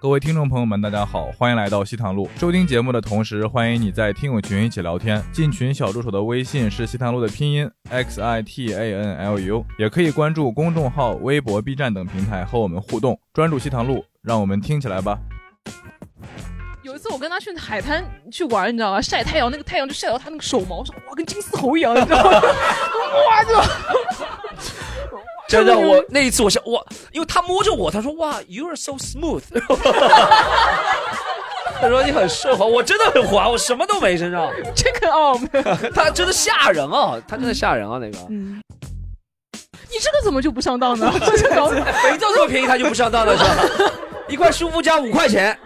各位听众朋友们，大家好，欢迎来到西塘路。收听节目的同时，欢迎你在听友群一起聊天。进群小助手的微信是西塘路的拼音 x i t a n l u，也可以关注公众号、微博、B 站等平台和我们互动。专注西塘路，让我们听起来吧。有一次我跟他去海滩去玩，你知道吗？晒太阳，那个太阳就晒到他那个手毛上，哇，跟金丝猴一样，你知道吗？哇，就。真的，我那一次我想哇，因为他摸着我，他说哇，you are so smooth，他说你很顺滑，我真的很滑，我什么都没身上。这个哦，他真的吓人啊，他真的吓人啊那个。嗯，你这个怎么就不上当呢？肥皂这么便宜，他就不上当了是吧？一块舒肤佳五块钱。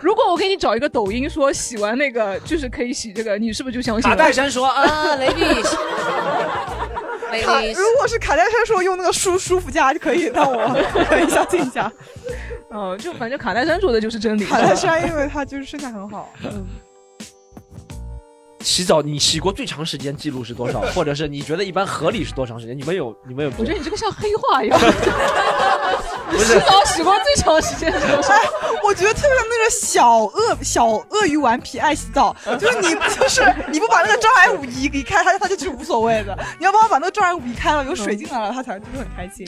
如果我给你找一个抖音说洗完那个就是可以洗这个，你是不是就相信？卡戴珊说啊，雷碧。卡，如果是卡戴珊说用那个舒舒服架就可以，那我可以相信一下。嗯，就反正卡戴珊说的就是真理。卡戴珊因为她就是身材很好。嗯。洗澡你洗过最长时间记录是多少？或者是你觉得一般合理是多长时间？你们有你们有？我觉得你这个像黑话一样。洗澡洗过最长时间是多少？我觉得特别像那个小鳄小鳄鱼顽皮爱洗澡，就是你就是你不把那个障碍物移移开，它它就是无所谓的。你要帮我把那个障碍物移开了，有水进来了，它才就是很开心。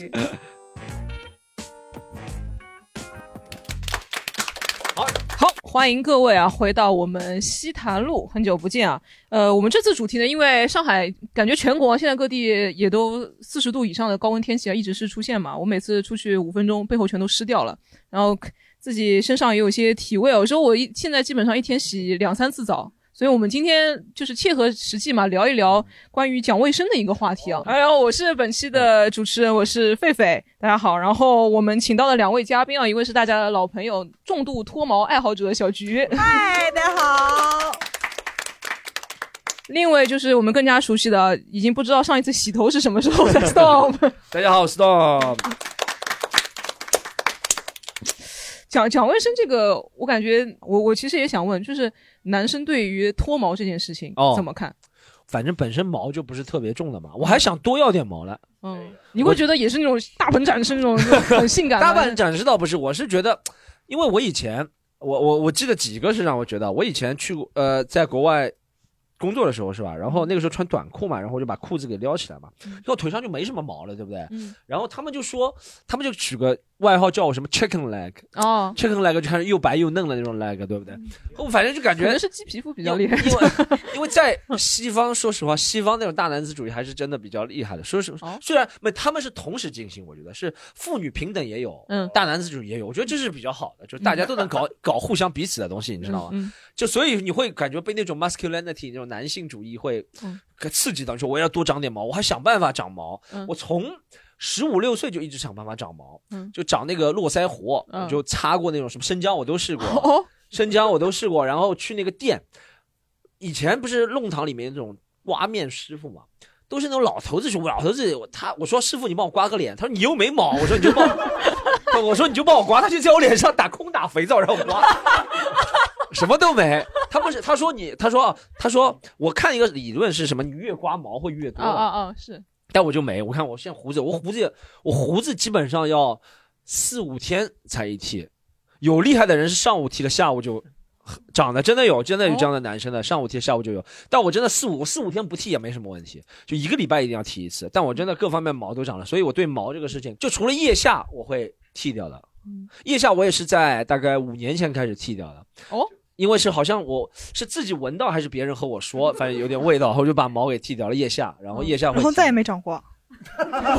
好。欢迎各位啊，回到我们西坛路，很久不见啊。呃，我们这次主题呢，因为上海感觉全国现在各地也都四十度以上的高温天气啊，一直是出现嘛。我每次出去五分钟，背后全都湿掉了，然后自己身上也有些体味。有时候我一现在基本上一天洗两三次澡。所以，我们今天就是切合实际嘛，聊一聊关于讲卫生的一个话题啊。哎呦，我是本期的主持人，我是狒狒，大家好。然后我们请到了两位嘉宾啊，一位是大家的老朋友，重度脱毛爱好者小菊，嗨，大家好。另一位就是我们更加熟悉的，已经不知道上一次洗头是什么时候的 Storm。大家好，我是 Storm。讲讲卫生这个，我感觉我我其实也想问，就是男生对于脱毛这件事情怎么看？反正本身毛就不是特别重的嘛，我还想多要点毛了。嗯，你会觉得也是那种大鹏展翅那种很性感？大鹏展示倒不是，我是觉得，因为我以前我我我记得几个是让我觉得，我以前去过呃，在国外。工作的时候是吧？然后那个时候穿短裤嘛，然后我就把裤子给撩起来嘛，然后腿上就没什么毛了，对不对？然后他们就说，他们就取个外号叫我什么？chicken leg 哦，chicken leg 就看又白又嫩的那种 leg，对不对？我反正就感觉是鸡皮肤比较厉害，因为 因为在西方，说实话，西方那种大男子主义还是真的比较厉害的。说实话，虽然没他们是同时进行，我觉得是妇女平等也有，嗯，大男子主义也有，我觉得这是比较好的，就是大家都能搞 搞互相彼此的东西，你知道吗？就所以你会感觉被那种 masculinity 那种男性主义会刺激到，说我要多长点毛，我还想办法长毛。我从十五六岁就一直想办法长毛，就长那个络腮胡，就擦过那种什么生姜我都试过，生姜我都试过。然后去那个店，以前不是弄堂里面那种刮面师傅嘛，都是那种老头子说，老头子他我说师傅你帮我刮个脸，他说你又没毛，我说你就帮，我 我说你就帮我刮，他就在我脸上打空打肥皂让我刮。什么都没，他不是他说你，他说他说我看一个理论是什么，你越刮毛会越多。啊啊啊！是，但我就没，我看我现在胡子，我胡子我胡子基本上要四五天才一剃，有厉害的人是上午剃了，下午就长的，真的有，真的有这样的男生的，上午剃下午就有。但我真的四五四五天不剃也没什么问题，就一个礼拜一定要剃一次。但我真的各方面毛都长了，所以我对毛这个事情，就除了腋下我会剃掉的，腋下我也是在大概五年前开始剃掉的。哦。因为是好像我是自己闻到还是别人和我说，反正有点味道，我就把毛给剃掉了腋下，然后腋下然后再也没长过，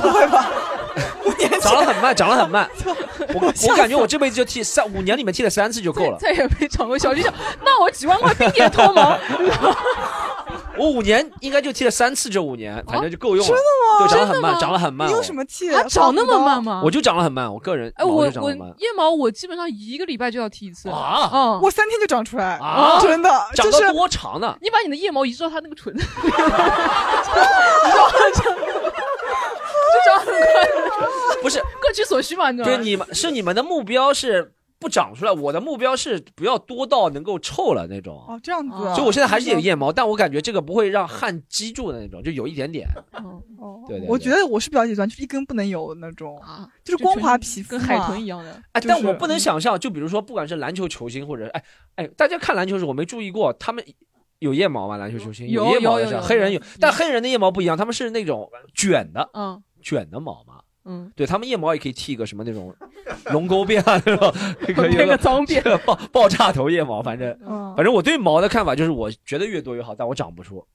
不会吧？长得很慢，长得很慢。我我感觉我这辈子就剃三五年里面剃了三次就够了，再也没长过。小李想，那我几万块冰也脱毛。我五年应该就剃了三次，这五年反正就够用了。真的吗？就长得很慢，长得很慢。你有什么剃？它长那么慢吗？我就长得很慢，我个人。哎，我我腋毛我基本上一个礼拜就要剃一次啊。嗯，我三天就长出来啊，真的。长到多长呢？你把你的腋毛移植到它那个唇。就长很快。不是各取所需嘛？你知道吗？对，你们是你们的目标是。不长出来。我的目标是不要多到能够臭了那种。哦，这样子。所以我现在还是有腋毛，但我感觉这个不会让汗积住的那种，就有一点点。哦哦，对对。我觉得我是比较极端，就是一根不能有那种啊，就是光滑皮肤，跟海豚一样的。哎，但我不能想象，就比如说，不管是篮球球星或者哎哎，大家看篮球时，我没注意过他们。有腋毛吗？篮球球星有腋毛的，黑人有，但黑人的腋毛不一样，他们是那种卷的，嗯，卷的毛嘛，嗯，对他们腋毛也可以剃个什么那种龙沟辫啊，那种，可以个脏辫，爆爆炸头腋毛，反正，反正我对毛的看法就是，我觉得越多越好，但我长不出，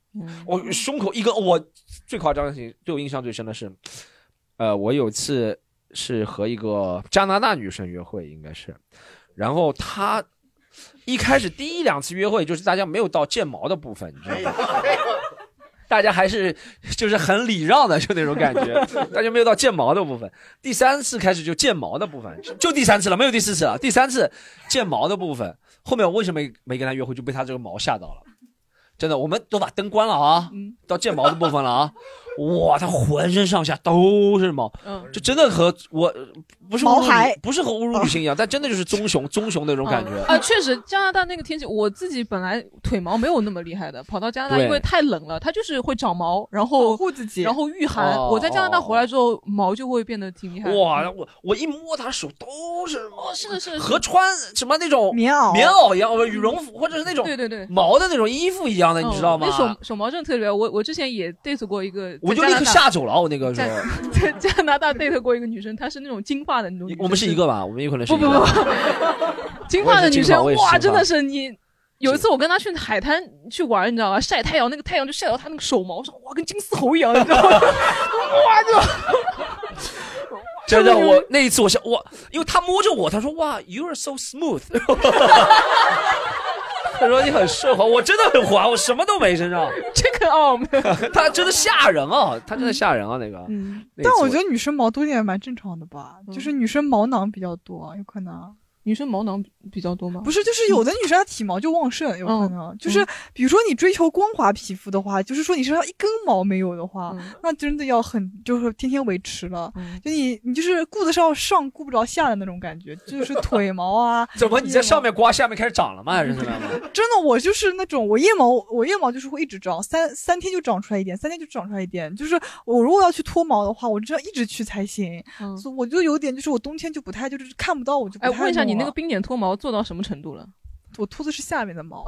我胸口一根，我最夸张的事情，对我印象最深的是，呃，我有次是和一个加拿大女生约会，应该是，然后她。一开始第一两次约会就是大家没有到见毛的部分，你知道吗？大家还是就是很礼让的，就那种感觉，大家没有到见毛的部分。第三次开始就见毛的部分，就第三次了，没有第四次了。第三次见毛的部分，后面我为什么没没跟他约会，就被他这个毛吓到了。真的，我们都把灯关了啊，到见毛的部分了啊。哇，他浑身上下都是毛，嗯，就真的和我不是毛孩，不是和侮辱女性一样，但真的就是棕熊，棕熊那种感觉啊。确实，加拿大那个天气，我自己本来腿毛没有那么厉害的，跑到加拿大因为太冷了，它就是会长毛，然后护自己，然后御寒。我在加拿大回来之后，毛就会变得挺厉害。哇，我我一摸他手都是哦，是的，是的，和穿什么那种棉袄棉袄一样，羽绒服或者是那种对对对毛的那种衣服一样的，你知道吗？那手手毛真的特别。我我之前也 date 过一个。我就立刻吓走了，我那个时候 在加拿大 date 过一个女生，她是那种金发的那种。我们是一个吧？我们有可能是不不不，金发的女生哇，真的是你。有一次我跟她去海滩去玩，你知道吧？晒太阳，那个太阳就晒到她那个手毛上，哇，跟金丝猴一样，你知道吗？哇，就真的，我那一次我想哇，因为她摸着我，她说哇，you are so smooth。他说你很顺滑，我真的很滑，我什么都没身上。这个哦，他真的吓人啊，他真的吓人啊，那个。嗯，但我觉得女生毛多点蛮正常的吧，就是女生毛囊比较多，有可能。女生毛囊比较多吗？不是，就是有的女生她体毛就旺盛，有可能就是比如说你追求光滑皮肤的话，就是说你身上一根毛没有的话，那真的要很就是天天维持了。就你你就是顾得上上顾不着下的那种感觉，就是腿毛啊。怎么你在上面刮，下面开始长了吗？还是怎么样？真的，我就是那种我腋毛，我腋毛就是会一直长，三三天就长出来一点，三天就长出来一点。就是我如果要去脱毛的话，我就要一直去才行。所以我就有点就是我冬天就不太就是看不到我就。哎，问一下你那个冰点脱毛。做到什么程度了？我秃的是下面的毛，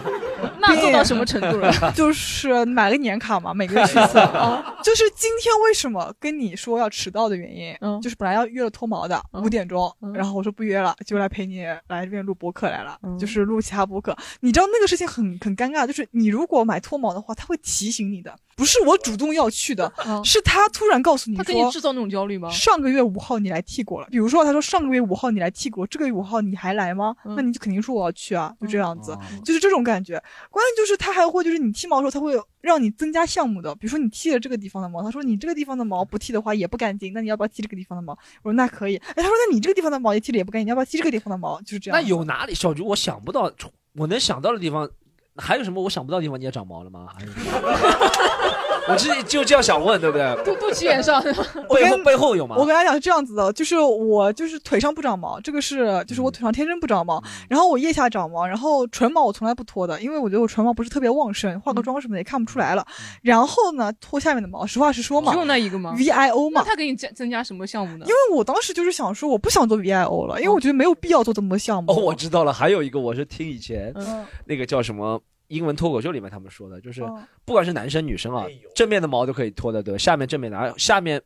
那做到什么程度了？就是买个年卡嘛，每个月去一次。就是今天为什么跟你说要迟到的原因，就是本来要约了脱毛的五点钟，然后我说不约了，就来陪你来这边录播客来了，就是录其他播客。你知道那个事情很很尴尬，就是你如果买脱毛的话，他会提醒你的。不是我主动要去的，是他突然告诉你，他给你制造那种焦虑吗？上个月五号你来剃过了，比如说他说上个月五号你来剃过，这个月五号你还来吗？那你就肯定说我要去啊，就这样子，就是这种感觉。关键就是他还会就是你剃毛的时候，他会让你增加项目的，比如说你剃了这个地方的毛，他说你这个地方的毛不剃的话也不干净，那你要不要剃这个地方的毛？我说那可以。哎，他说那你这个地方的毛也剃了也不干净，你要不要剃这个地方的毛？就是这样。那有哪里小菊我想不到，我能想到的地方还有什么我想不到的地方？你也长毛了吗？我自己就这样想问，对不对？肚肚脐眼上，背后背后有吗？我跟他讲是这样子的，就是我就是腿上不长毛，这个是就是我腿上天生不长毛，然后我腋下长毛，然后唇毛我从来不脱的，因为我觉得我唇毛不是特别旺盛，化个妆什么的也看不出来了。然后呢，脱下面的毛，实话实说嘛，只有那一个吗？V I O 嘛。他给你增增加什么项目呢？因为我当时就是想说，我不想做 V I O 了，因为我觉得没有必要做这么多项目。哦，我知道了，还有一个我是听以前那个叫什么。英文脱口秀里面他们说的，就是不管是男生女生啊，正面的毛都可以脱的，对，下面正面的，下面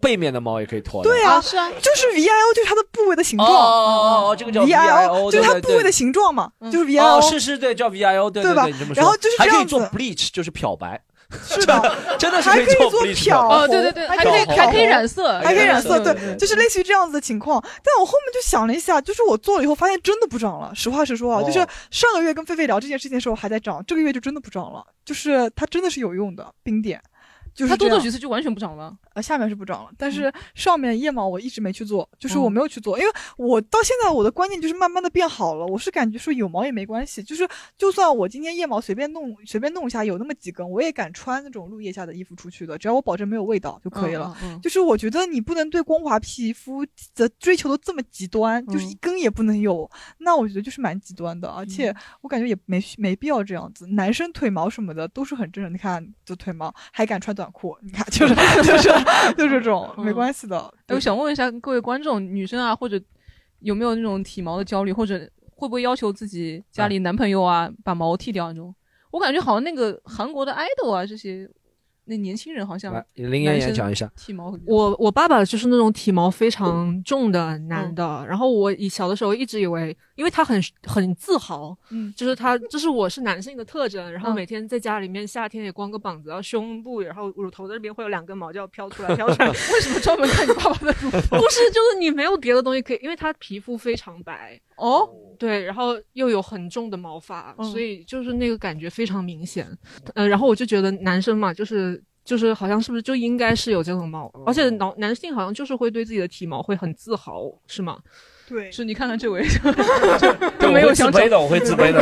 背面的毛也可以脱。对啊，是啊，就是 V I O，就是它的部位的形状。哦哦哦，这个叫 V I O，就是它部位的形状嘛，就是 V I O。是是，对，叫 V I O，对对吧？然后就是还可以做 bleach，就是漂白。是的，真的是可以做漂哦，对对对，还可以还可以染色，还可以染色，对，就是类似于这样子的情况。但我后面就想了一下，就是我做了以后发现真的不长了。实话实说啊，就是上个月跟菲菲聊这件事情的时候还在长，这个月就真的不长了。就是它真的是有用的冰点，就是它多做几次就完全不长了。呃，下面是不长了，但是上面腋毛我一直没去做，就是我没有去做，因为我到现在我的观念就是慢慢的变好了，我是感觉说有毛也没关系，就是就算我今天腋毛随便弄随便弄一下有那么几根，我也敢穿那种露腋下的衣服出去的，只要我保证没有味道就可以了。就是我觉得你不能对光滑皮肤的追求都这么极端，就是一根也不能有，那我觉得就是蛮极端的，而且我感觉也没没必要这样子。男生腿毛什么的都是很正常，你看这腿毛还敢穿短裤，你看就是就是。就这种没关系的。我想问一下各位观众，女生啊，或者有没有那种体毛的焦虑，或者会不会要求自己家里男朋友啊把毛剃掉那种？我感觉好像那个韩国的 idol 啊这些。那年轻人好像林妍妍讲一下体毛。我我爸爸就是那种体毛非常重的男的，然后我以小的时候一直以为，因为他很很自豪，嗯，就是他这是我是男性的特征，然后每天在家里面夏天也光个膀子，然后胸部然后乳头这边会有两根毛就要飘出来飘出来。为什么专门看你爸爸的乳头？不是，就是你没有别的东西可以，因为他皮肤非常白哦，对，然后又有很重的毛发，所以就是那个感觉非常明显。呃，然后我就觉得男生嘛，就是。就是好像是不是就应该是有这种毛，而且男男性好像就是会对自己的体毛会很自豪，是吗？对，是你看看这位，就没有自卑的，我会自卑的。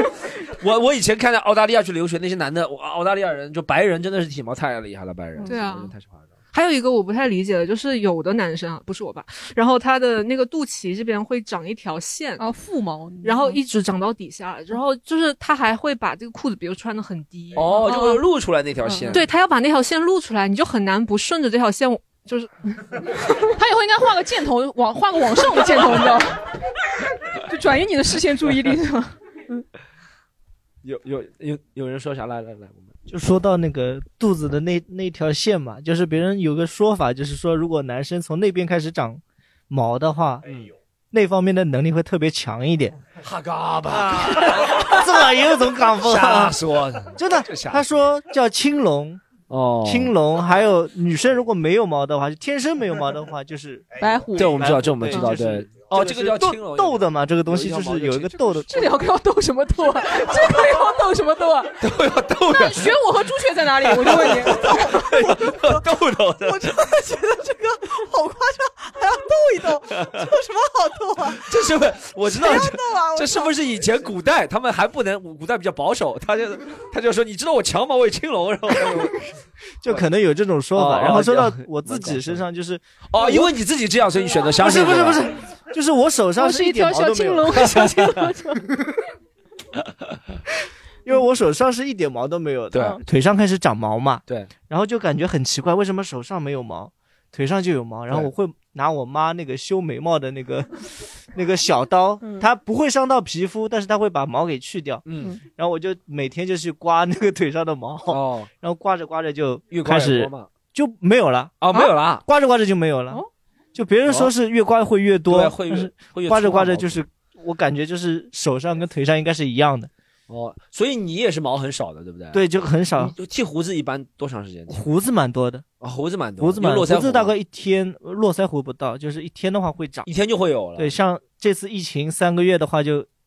我我以前看到澳大利亚去留学那些男的，澳大利亚人就白人真的是体毛太厉害了，白人对啊，太夸张。还有一个我不太理解的，就是有的男生啊，不是我吧，然后他的那个肚脐这边会长一条线啊，腹毛，然后一直长到底下，然后就是他还会把这个裤子，比如穿的很低，哦，就会露出来那条线。对他要把那条线露出来，你就很难不顺着这条线，就是 他以后应该画个箭头，往画个往上的箭头，你知道吗？就转移你的视线注意力是吗？有有有有人说啥？来来来，我们。就说到那个肚子的那那条线嘛，就是别人有个说法，就是说如果男生从那边开始长毛的话，哎呦，那方面的能力会特别强一点。哈嘎吧，这又怎么讲法？瞎说，真的。他说叫青龙哦，青龙。还有女生如果没有毛的话，就天生没有毛的话，就是白虎。这我们知道，这我们知道，对。哦，这个叫青龙痘的嘛，这个东西就是有一个痘的。这两个要斗什么斗啊？这个要斗什么斗啊？都要斗。那玄武和朱雀在哪里？我就问你。斗斗的。我真的觉得这个好夸张，还要斗一斗，这有什么好斗啊？这是不是我知道？这是不是以前古代他们还不能？古代比较保守，他就他就说，你知道我强毛为青龙，然后就可能有这种说法。然后说到我自己身上，就是哦，因为你自己这样，所以你选择相信。不是不是不是。就是我手上是一点毛都没有，因为我手上是一点毛都没有的。对，腿上开始长毛嘛。对，然后就感觉很奇怪，为什么手上没有毛，腿上就有毛？然后我会拿我妈那个修眉毛的那个 那个小刀，它不会伤到皮肤，但是它会把毛给去掉。嗯，然后我就每天就去刮那个腿上的毛，哦，然后刮着刮着就开始就没有了。哦，没有了，刮着刮着就没有了。就别人说是越刮会越多，会越刮着刮着就是，我感觉就是手上跟腿上应该是一样的。哦，所以你也是毛很少的，对不对？对，就很少。就剃胡子一般多长时间？胡子蛮多的啊，胡子蛮多，胡子蛮多。胡子大概一天，络腮胡不到，就是一天的话会长，一天就会有了。对，像这次疫情三个月的话就。胡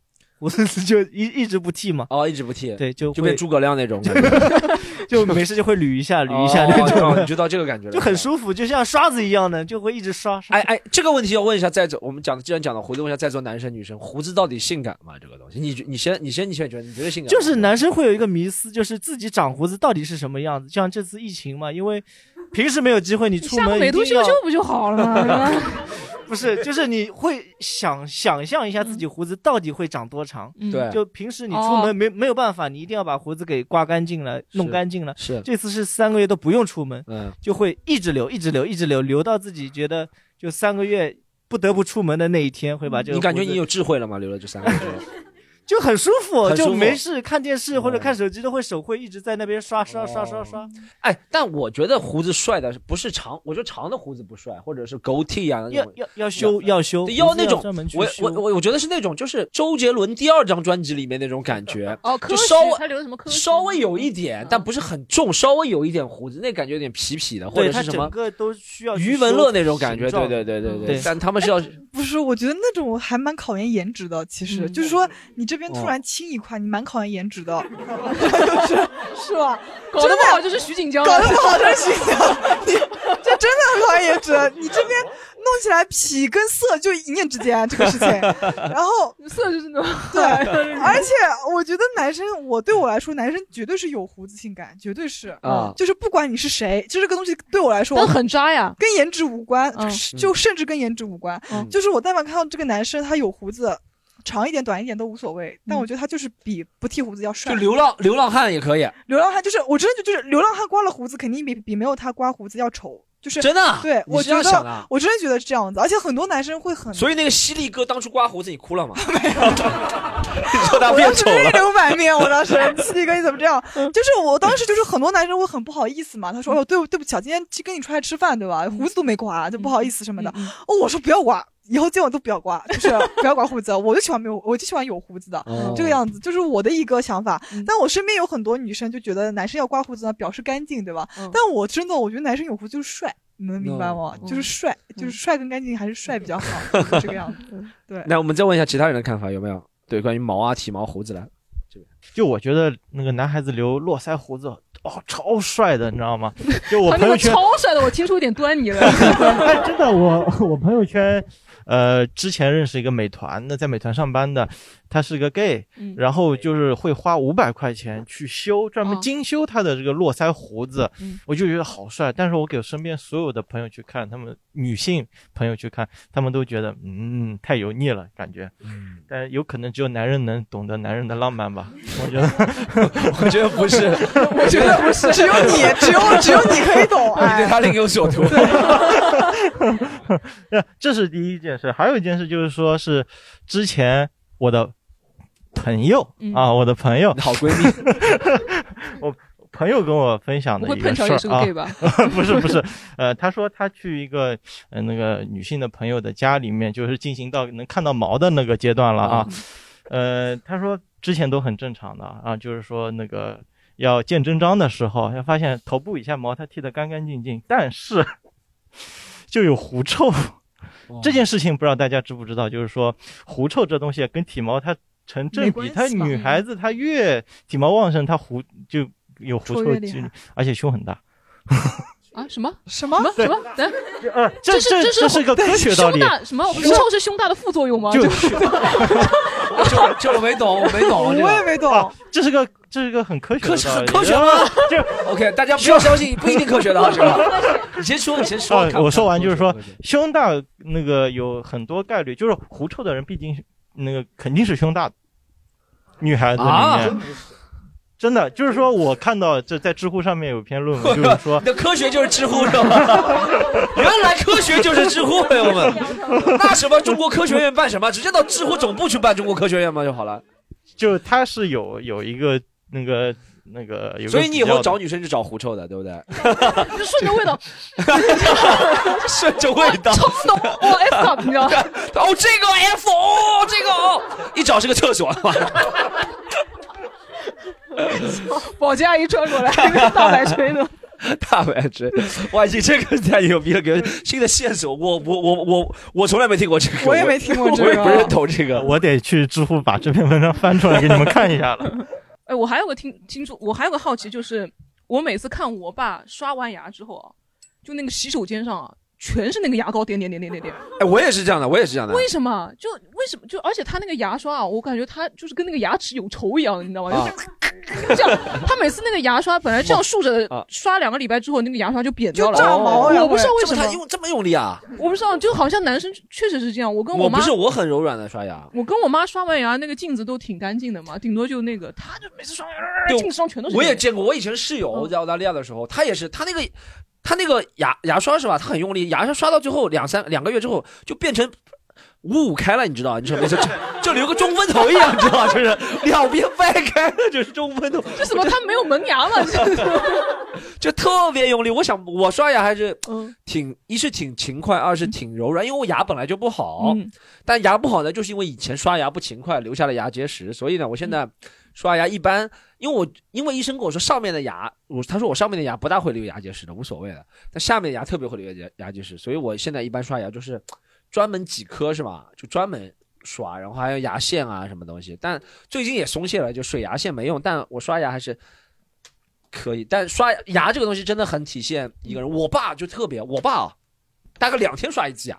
子就一一直不剃嘛，哦，一直不剃，对，就就变诸葛亮那种感觉，就没事就会捋一下，捋一下那种，你知道这个感觉了，就很舒服，就像刷子一样的，就会一直刷。哎哎，这个问题要问一下在座，我们讲的既然讲到胡子，问一下在座男生女生，胡子到底性感吗？这个东西，你你先你先你先觉得你觉得性感？就是男生会有一个迷思，就是自己长胡子到底是什么样子？像这次疫情嘛，因为平时没有机会，你出门美图秀秀不就好了吗？不是，就是你会想想象一下自己胡子到底会长多长？对，就平时你出门没没有办法，你一定要把胡子给刮干净了，弄干净了。是，这次是三个月都不用出门，嗯，就会一直留，一直留，一直留，留到自己觉得就三个月不得不出门的那一天，会把这个。你感觉你有智慧了吗？留了这三个月。就很舒服，就没事看电视或者看手机都会手会一直在那边刷刷刷刷刷。哎，但我觉得胡子帅的不是长，我觉得长的胡子不帅，或者是狗剃啊。要要要修要修，要那种。我我我我觉得是那种，就是周杰伦第二张专辑里面那种感觉。哦，就稍微他留什么科稍微有一点，但不是很重，稍微有一点胡子，那感觉有点痞痞的，或者是什么。整个都需要余文乐那种感觉，对对对对对。但他们是要不是？我觉得那种还蛮考验颜值的，其实就是说你真。这边突然青一块，你蛮考验颜值的，是是吧？搞得不好就是徐锦江，搞得不好就是徐锦江，你 这真的很考验颜值。你这边弄起来痞跟色就一念之间这个事情，然后色就是那种。对，而且我觉得男生，我对我来说，男生绝对是有胡子性感，绝对是。啊，就是不管你是谁，就这个东西对我来说，很渣呀，跟颜值无关，就甚至跟颜值无关，就是我但凡看到这个男生他有胡子。长一点、短一点都无所谓，但我觉得他就是比不剃胡子要帅。就流浪流浪汉也可以。流浪汉就是，我真的就就是流浪汉刮了胡子，肯定比比没有他刮胡子要丑。就是真的。对，我觉得我真的觉得是这样子，而且很多男生会很。所以那个犀利哥当初刮胡子，你哭了吗？没有。你说他变丑了。泪流满面，我当时 犀利哥你怎么这样？就是我当时就是很多男生会很不好意思嘛，他说哦对对不起啊，今天去跟你出来吃饭对吧？胡子都没刮，就不好意思什么的。哦，我说不要刮。以后见我都不要刮，就是 不要刮胡子。我就喜欢没有，我就喜欢有胡子的这个样子，就是我的一个想法。但我身边有很多女生就觉得男生要刮胡子呢，表示干净，对吧？但我真的，我觉得男生有胡子就是帅，你能明白吗？就是帅，就是帅跟干净还是帅比较好，这个样子。对。那我们再问一下其他人的看法，有没有？对，关于毛啊、体毛、胡子的，就我觉得那个男孩子留络腮胡子。哦，超帅的，你知道吗？就我朋友圈超帅的，我听出一点端倪了。哎，真的，我我朋友圈，呃，之前认识一个美团的，在美团上班的。他是个 gay，然后就是会花五百块钱去修，专门精修他的这个络腮胡子，我就觉得好帅。但是我给身边所有的朋友去看，他们女性朋友去看，他们都觉得嗯太油腻了，感觉。嗯，但有可能只有男人能懂得男人的浪漫吧？我觉得，我觉得不是，我觉得不是，只有你，只有只有你可以懂。你对他另有所图。这是第一件事，还有一件事就是说是之前我的。朋友啊，我的朋友，好闺蜜，我朋友跟我分享的一个事儿啊，不是不是，呃，他说他去一个呃那个女性的朋友的家里面，就是进行到能看到毛的那个阶段了啊，呃，他说之前都很正常的啊，就是说那个要见真章的时候，要发现头部以下毛他剃得干干净净，但是 就有狐臭，这件事情不知道大家知不知道，就是说狐臭这东西跟体毛它。成正比，她女孩子她越体毛旺盛，她狐就有狐臭，而且胸很大。啊？什么？什么？什么？等，呃，这是这是是个科学道理。胸大什么？狐臭是胸大的副作用吗？就这这我没懂，我没懂，我也没懂。这是个这是个很科学的科学吗？就 OK，大家不要相信，不一定科学的，是吧？你先说，你先说。我说完就是说，胸大那个有很多概率，就是狐臭的人毕竟。那个肯定是胸大的女孩子里面，真的就是说，我看到这在知乎上面有篇论文，就是说，你的科学就是知乎是吗？原来科学就是知乎，朋友们。那什么中国科学院办什么？直接到知乎总部去办中国科学院嘛就好了。就他是有有一个那个。那个，所以你以后找女生就找狐臭的，对不对？就顺着味道，顺着味道，冲动哦，F 你知道？哦，这个 F 哦，这个哦，一找是个厕所，保洁阿姨穿过来，大白吹呢，大白锤，哇，你这个太牛逼了，给新的线索，我我我我我从来没听过这个，我也没听过这个，我也不认同这个，我得去知乎把这篇文章翻出来给你们看一下了。哎，我还有个听清楚，我还有个好奇，就是我每次看我爸刷完牙之后啊，就那个洗手间上啊。全是那个牙膏，点点点点点点。哎，我也是这样的，我也是这样的。为什么？就为什么？就而且他那个牙刷啊，我感觉他就是跟那个牙齿有仇一样，你知道吗？就这样，他每次那个牙刷本来这样竖着刷两个礼拜之后，那个牙刷就扁掉了。就炸毛我不知道为什么他用这么用力啊！我不知道，就好像男生确实是这样。我跟我妈不是我很柔软的刷牙，我跟我妈刷完牙那个镜子都挺干净的嘛，顶多就那个，他就每次刷镜子上全都是。我也见过，我以前室友在澳大利亚的时候，他也是，他那个。他那个牙牙刷是吧？他很用力，牙刷刷到最后两三两个月之后就变成五五开了，你知道？你说没事，就就留个中分头一样，你知道？就是两边掰开了就是中分头。这什么？他没有门牙吗？就特别用力。我想我刷牙还是挺一是挺勤快，二是挺柔软，因为我牙本来就不好。但牙不好呢，就是因为以前刷牙不勤快，留下了牙结石。所以呢，我现在刷牙一般。因为我因为医生跟我说上面的牙，我他说我上面的牙不大会留牙结石的，无所谓的。但下面的牙特别会留牙牙结石，所以我现在一般刷牙就是专门几颗是吧？就专门刷，然后还有牙线啊什么东西。但最近也松懈了，就水牙线没用，但我刷牙还是可以。但刷牙这个东西真的很体现一个人。我爸就特别，我爸啊大概两天刷一次牙，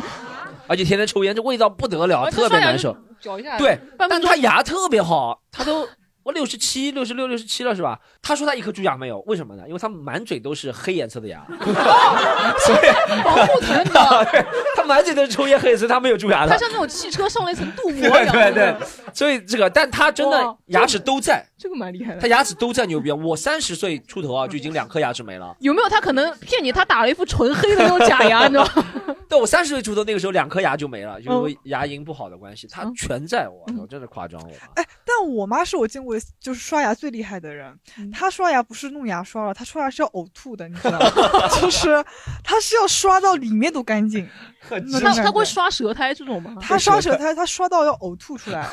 而且天天抽烟，这味道不得了，特别难受。嚼一下。对，但他牙特别好，他都。我六十七、六十六、六十七了是吧？他说他一颗蛀牙没有，为什么呢？因为他满嘴都是黑颜色的牙，所以保护层的。他满嘴都是抽烟黑，颜色他没有蛀牙的。他像那种汽车上了一层镀膜 一样。对对对，所以这个，但他真的牙齿都在。这个蛮厉害的。他牙齿都在牛逼。我三十岁出头啊，就已经两颗牙齿没了。有没有他可能骗你？他打了一副纯黑的那种假牙，你知道吗？对，我三十岁出头那个时候，两颗牙就没了，因为牙龈不好的关系，他全在。我操，真的夸张我。哎，但我妈是我见过就是刷牙。最厉害的人，她刷牙不是弄牙刷了，她刷牙是要呕吐的，你知道吗？就是她是要刷到里面都干净。她她会刷舌苔这种吗？她刷舌苔，她刷到要呕吐出来。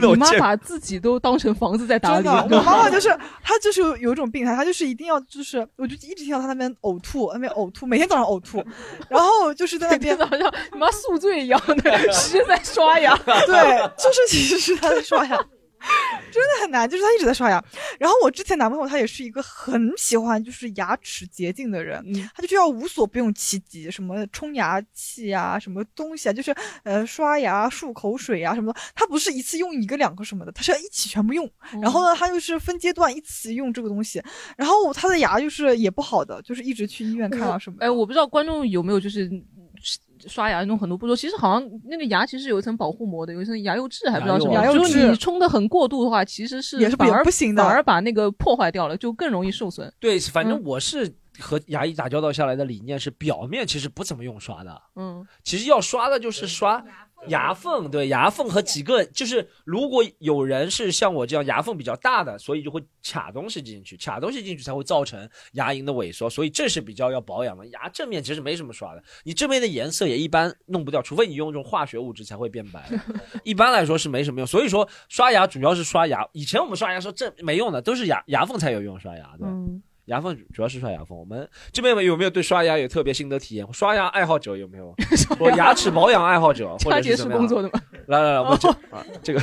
你妈把自己都当成房子在打理。我妈妈就是她就是有一种病态，她就是一定要就是，我就一直听到她那边呕吐，那边呕吐，每天早上呕吐，然后就是在那边好像你妈宿醉一样的，其实在刷牙。对，就是其实是她在刷牙。真的很难，就是他一直在刷牙。然后我之前男朋友他也是一个很喜欢就是牙齿洁净的人，他就需要无所不用其极，什么冲牙器啊，什么东西啊，就是呃刷牙漱口水啊什么的。他不是一次用一个两个什么的，他是要一起全部用。然后呢，他又是分阶段一起用这个东西。然后他的牙就是也不好的，就是一直去医院看啊什么。哎，我不知道观众有没有就是。刷牙用很多步骤，其实好像那个牙其实有一层保护膜的，有一层牙釉质，还不知道什么。牙釉质，你冲的很过度的话，其实是也是反而不行的，反而把那个破坏掉了，就更容易受损。对，反正我是和牙医打交道下来的理念是，表面其实不怎么用刷的。嗯，其实要刷的就是刷。牙缝对牙缝和几个就是，如果有人是像我这样牙缝比较大的，所以就会卡东西进去，卡东西进去才会造成牙龈的萎缩，所以这是比较要保养的。牙正面其实没什么刷的，你正面的颜色也一般弄不掉，除非你用这种化学物质才会变白。一般来说是没什么用，所以说刷牙主要是刷牙。以前我们刷牙说这没用的，都是牙牙缝才有用，刷牙的。牙缝主要是刷牙缝，我们这边有没有对刷牙有特别心得体验？刷牙爱好者有没有？我牙齿保养爱好者 或者是什么工作的吗？来来来，我这啊，这个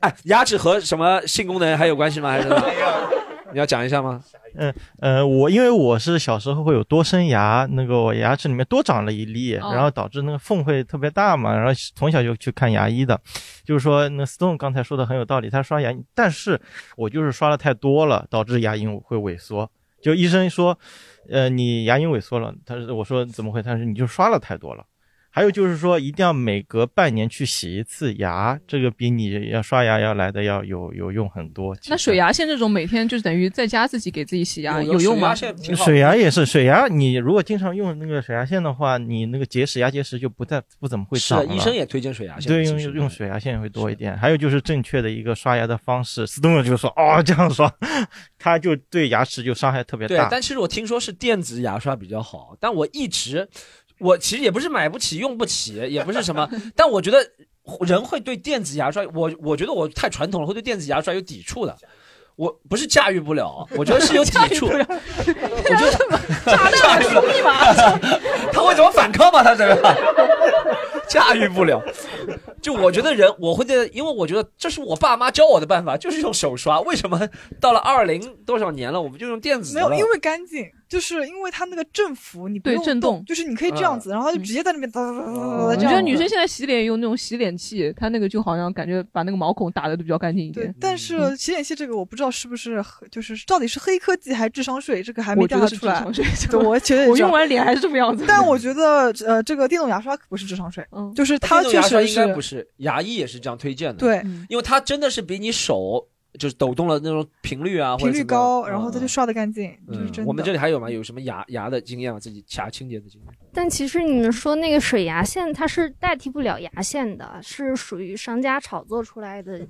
哎，牙齿和什么性功能还有关系吗？还是 你要讲一下吗？嗯呃，我因为我是小时候会有多生牙，那个我牙齿里面多长了一粒，然后导致那个缝会特别大嘛，然后从小就去看牙医的，就是说那 Stone 刚才说的很有道理，他刷牙，但是我就是刷的太多了，导致牙龈会萎缩。就医生说，呃，你牙龈萎缩了。他说，我说怎么会？他说你就刷了太多了。还有就是说，一定要每隔半年去洗一次牙，这个比你要刷牙要来的要有有用很多。那水牙线这种每天就是等于在家自己给自己洗牙有用吗？水牙也是水牙，你如果经常用那个水牙线的话，你那个结石牙结石就不再不怎么会长了。医生也推荐水牙线，对，用用水牙线会多一点。还有就是正确的一个刷牙的方式，斯东就说哦这样刷，他就对牙齿就伤害特别大。对，但其实我听说是电子牙刷比较好，但我一直。我其实也不是买不起、用不起，也不是什么，但我觉得人会对电子牙刷，我我觉得我太传统了，会对电子牙刷有抵触的。我不是驾驭不了，我觉得是有抵触。我觉得炸弹他会怎么反抗吗？他这个驾驭不了。就我觉得人，我会在，因为我觉得这是我爸妈教我的办法，就是用手刷。为什么到了二零多少年了，我们就用电子？没有，因为干净。就是因为它那个振幅，你不用震动，就是你可以这样子，然后就直接在那边哒哒哒哒哒。我觉得女生现在洗脸用那种洗脸器，它那个就好像感觉把那个毛孔打的都比较干净一点。但是洗脸器这个我不知道是不是就是到底是黑科技还是智商税，这个还没调查出来。对，我觉得我用完脸还是这么样子。但我 觉得呃，这个电动牙刷可不是智商税，嗯，就是它确实应该不是，牙医也是这样推荐的。对，因为它真的是比你手。就是抖动了那种频率啊，频率高，然后它就刷的干净，就是真的。我们这里还有吗？有什么牙牙的经验吗？自己牙清洁的经验？但其实你们说那个水牙线，它是代替不了牙线的，是属于商家炒作出来的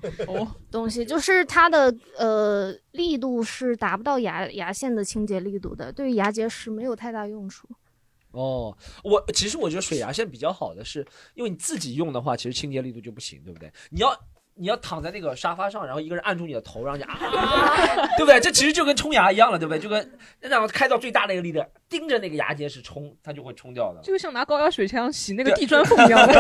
东西，就是它的呃力度是达不到牙牙线的清洁力度的，对于牙结石没有太大用处。哦，我其实我觉得水牙线比较好的是，因为你自己用的话，其实清洁力度就不行，对不对？你要。你要躺在那个沙发上，然后一个人按住你的头，然后你 啊，对不对？这其实就跟冲牙一样了，对不对？就跟然后开到最大的一个力量，盯着那个牙结石冲，它就会冲掉的。就像拿高压水枪 洗那个地砖缝一样的。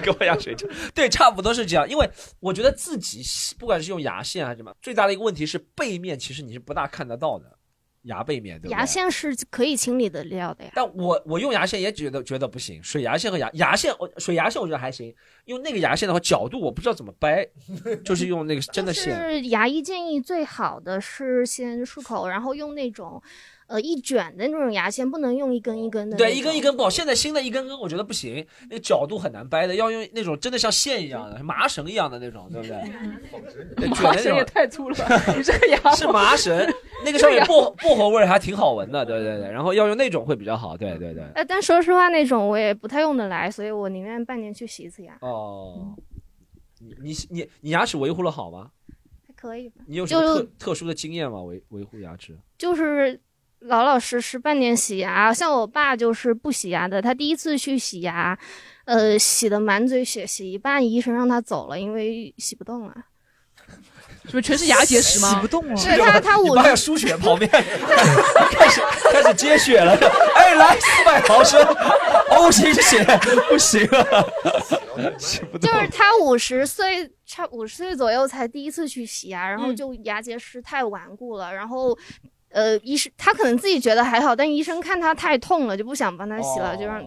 高压水枪，对，差不多是这样。因为我觉得自己不管是用牙线还是什么，最大的一个问题是背面其实你是不大看得到的。牙背面对牙线是可以清理得掉的呀。但我我用牙线也觉得觉得不行，水牙线和牙牙线，我水牙线我觉得还行，用那个牙线的话角度我不知道怎么掰，就是用那个真的线。是牙医建议最好的是先漱口，然后用那种。呃，一卷的那种牙线不能用一根一根的。对，一根一根不好。现在新的一根根，我觉得不行，那个角度很难掰的，要用那种真的像线一样的麻绳一样的那种，对不对？麻绳也太粗了吧！你这个牙 是麻绳，那个上面薄薄荷味还挺好闻的，对对对。然后要用那种会比较好，对对对。呃，但说实话，那种我也不太用得来，所以我宁愿半年去洗一次牙。哦，你你你你牙齿维护的好吗？还可以吧。你有什么特特殊的经验吗？维维护牙齿？就是。老老实实半年洗牙，像我爸就是不洗牙的。他第一次去洗牙，呃，洗的满嘴血，洗一半，医生让他走了，因为洗不动了。是不是全是牙结石吗？洗不动了。是他他五十输血旁边 开始开始接血了。哎，来四百毫升，O 型血不行啊，就是他五十岁差五十岁左右才第一次去洗牙，然后就牙结石太顽固了，然后。呃，医生他可能自己觉得还好，但医生看他太痛了，就不想帮他洗了，就让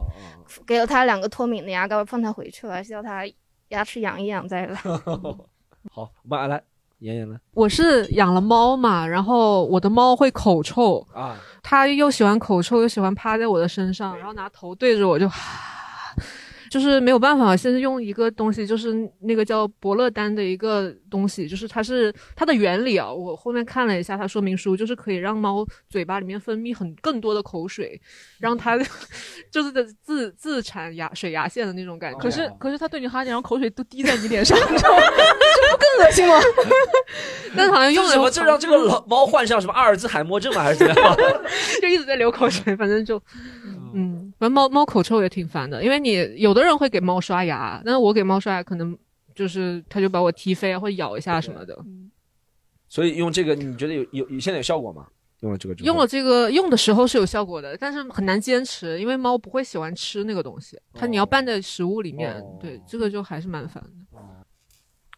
给了他两个脱敏的牙膏，放他回去了，叫他牙齿养一养再来。好，我们来妍妍呢？我是养了猫嘛，然后我的猫会口臭啊，它又喜欢口臭，又喜欢趴在我的身上，然后拿头对着我就。就是没有办法，现在用一个东西，就是那个叫伯乐丹的一个东西，就是它是它的原理啊。我后面看了一下它说明书，就是可以让猫嘴巴里面分泌很更多的口水，让它 就是自自产牙水牙线的那种感觉。可是可是它对你哈欠，然后口水都滴在你脸上，这不更恶心吗？但好像用什么就让这个老猫患上什么阿尔兹海默症吗？还是怎样？就一直在流口水，反正就。嗯，反正猫猫口臭也挺烦的，因为你有的人会给猫刷牙，但是我给猫刷牙可能就是它就把我踢飞啊，或者咬一下什么的。所以用这个你觉得有有现在有效果吗？用了这个用了这个用的时候是有效果的，但是很难坚持，因为猫不会喜欢吃那个东西，它你要拌在食物里面，对这个就还是蛮烦的。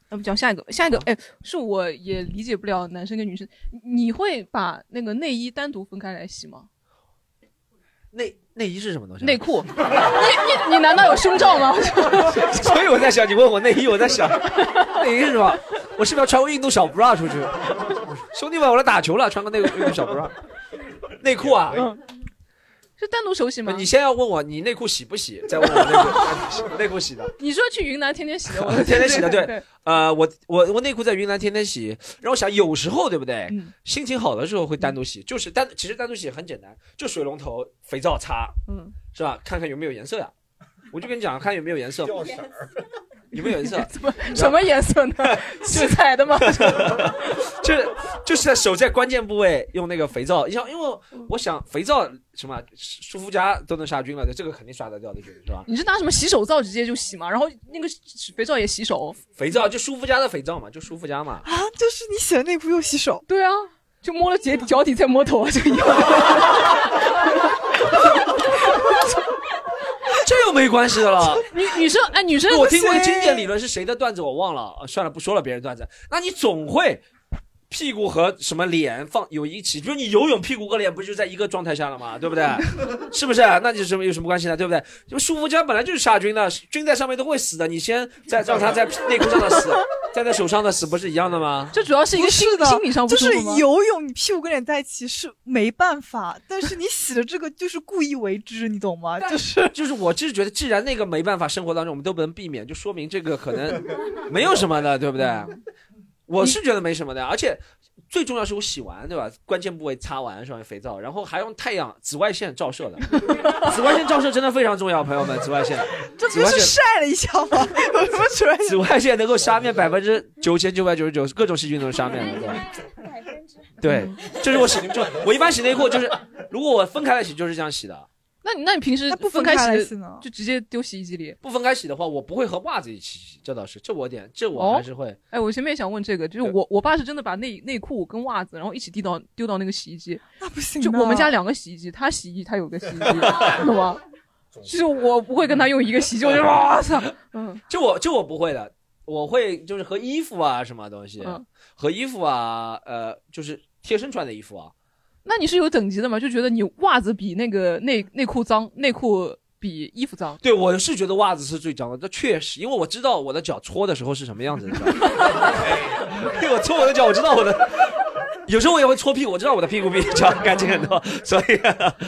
那不讲下一个，下一个，哎，是我也理解不了男生跟女生，你会把那个内衣单独分开来洗吗？内内衣是什么东西？内裤。你你你难道有胸罩吗？所以我在想，你问我内衣，我在想内衣是什么？我是不是要穿个运动小 bra 出去？兄弟们，我来打球了，穿个内运动小 bra。内裤啊。是单独手洗吗？你先要问我你内裤洗不洗，再问我内裤 内裤洗的。你说去云南天天洗的，我 天天洗的，对。呃，我我我内裤在云南天天洗，然后想有时候对不对？心情好的时候会单独洗，就是单其实单独洗很简单，就水龙头肥皂擦，嗯，是吧？看看有没有颜色呀。我就跟你讲，看有没有颜色。有没有一次？什么什么颜色呢？七彩的吗？就是就是在手在关键部位用那个肥皂，像因为我想肥皂什么舒肤佳都能杀菌了，这个肯定刷得掉的，是吧？你是拿什么洗手皂直接就洗吗？然后那个肥皂也洗手？肥皂就舒肤佳的肥皂嘛，就舒肤佳嘛。啊，就是你洗了内裤又洗手？对啊，就摸了脚脚底再摸头啊，这个样。这又没关系的了。女女生哎，女生，我听过一个经典理论是谁的段子我忘了，算了不说了，别人段子。那你总会。屁股和什么脸放有一起，就是你游泳屁股和脸不就在一个状态下了吗？对不对？是不是？那你什么有什么关系呢？对不对？就舒肤佳本来就是杀菌的，菌在上面都会死的。你先在让它在内裤上的死，在在手上的死，不是一样的吗？这主要是一个心心理上不就是游泳，你屁股跟脸在一起是没办法，但是你洗的这个就是故意为之，你懂吗？就是就是，我就是觉得，既然那个没办法，生活当中我们都不能避免，就说明这个可能没有什么的，对不对？我是觉得没什么的，而且最重要是我洗完，对吧？关键部位擦完是吧？肥皂，然后还用太阳紫外线照射的，紫外线照射真的非常重要，朋友们，紫外线。这不是晒了一下吗？有什么紫外线？紫外线能够杀灭百分之九千九百九十九各种细菌都能杀灭的，对吧？对，这是我洗就我一般洗内裤就是，如果我分开来洗就是这样洗的。那你那你平时不分开洗呢？就直接丢洗衣机里？不分开洗的话，我不会和袜子一起洗，这倒是，这我点，这我还是会。哎，我前面也想问这个，就是我我爸是真的把内内裤跟袜子，然后一起丢到丢到那个洗衣机。那不行。就我们家两个洗衣机，他洗衣他有个洗衣机，懂吗？就是我不会跟他用一个洗衣机，我就哇操，嗯，就我就我不会的，我会就是和衣服啊什么东西，和衣服啊，呃，就是贴身穿的衣服啊。那你是有等级的吗？就觉得你袜子比那个内内裤脏，内裤比衣服脏？对，我是觉得袜子是最脏的。这确实，因为我知道我的脚搓的时候是什么样子的。因为我搓我的脚，我知道我的。有时候我也会搓屁股，我知道我的屁股比脚干净很多。所以，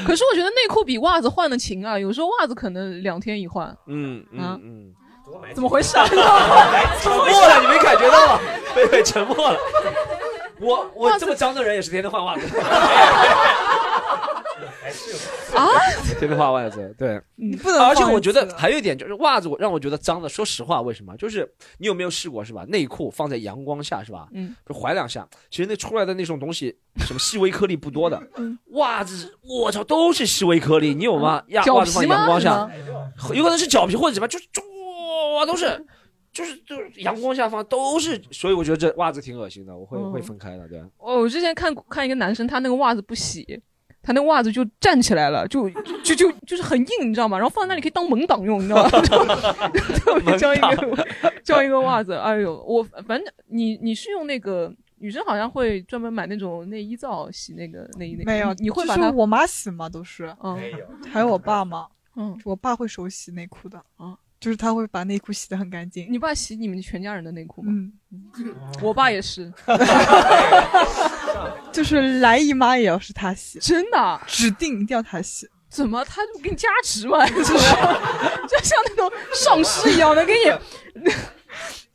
可是我觉得内裤比袜子换的勤啊。有时候袜子可能两天一换。嗯嗯嗯，怎么回事？沉默了，你没感觉到吗？贝贝沉默了。我我这么脏的人也是天天换袜子，啊，天天换袜子，对，你不能。而且我觉得还有一点就是袜子，我让我觉得脏的。说实话，为什么？就是你有没有试过是吧？内裤放在阳光下是吧？嗯，就怀两下，其实那出来的那种东西，什么细微颗粒不多的。袜子，我操，都是细微颗粒，你有吗？袜子放阳光下，有可能是脚皮或者什么，就哇都是。就是就是阳光下方都是，所以我觉得这袜子挺恶心的，我会会分开的，对。哦，我之前看看一个男生，他那个袜子不洗，他那袜子就站起来了，就就就就是很硬，你知道吗？然后放在那里可以当门挡用，你知道吗？特别叫一个叫一个袜子，哎呦，我反正你你是用那个女生好像会专门买那种内衣皂洗那个内衣内，没有，你会把它我妈洗吗？都是，嗯，还有我爸吗？嗯，我爸会手洗内裤的啊。就是他会把内裤洗得很干净。你爸洗你们全家人的内裤吗？嗯，我爸也是。就是来姨妈也要是他洗，真的，指定一定要他洗。怎么？他就给你加持嘛？就是，就像那种上师一样的给你。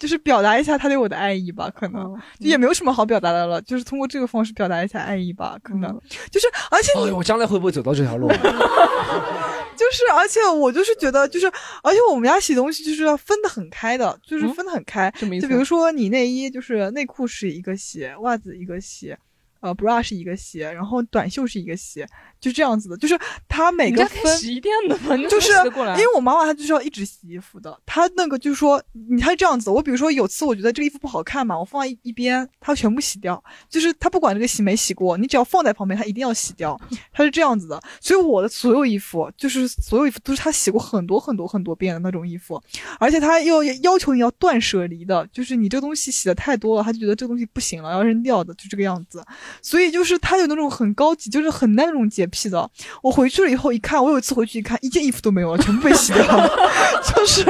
就是表达一下他对我的爱意吧，可能也没有什么好表达的了，就是通过这个方式表达一下爱意吧，可能 就是，而且你我将来会不会走到这条路？就是，而且我就是觉得，就是，而且我们家洗东西就是要分得很开的，就是分得很开。就比如说你内衣，就是内裤是一个洗，袜子一个洗。呃，bra 是一个鞋，然后短袖是一个鞋，就这样子的。就是它每个分洗衣店的吗？就是因为我妈妈她就是要一直洗衣服的，她那个就是说，你她是这样子。我比如说有次我觉得这个衣服不好看嘛，我放在一一边，她全部洗掉。就是她不管这个洗没洗过，你只要放在旁边，她一定要洗掉。她是这样子的。所以我的所有衣服，就是所有衣服都是她洗过很多很多很多遍的那种衣服，而且她又要求你要断舍离的，就是你这个东西洗的太多了，她就觉得这个东西不行了，要扔掉的，就这个样子。所以就是他有那种很高级，就是很那种洁癖的。我回去了以后一看，我有一次回去一看，一件衣服都没有了，全部被洗掉了。就是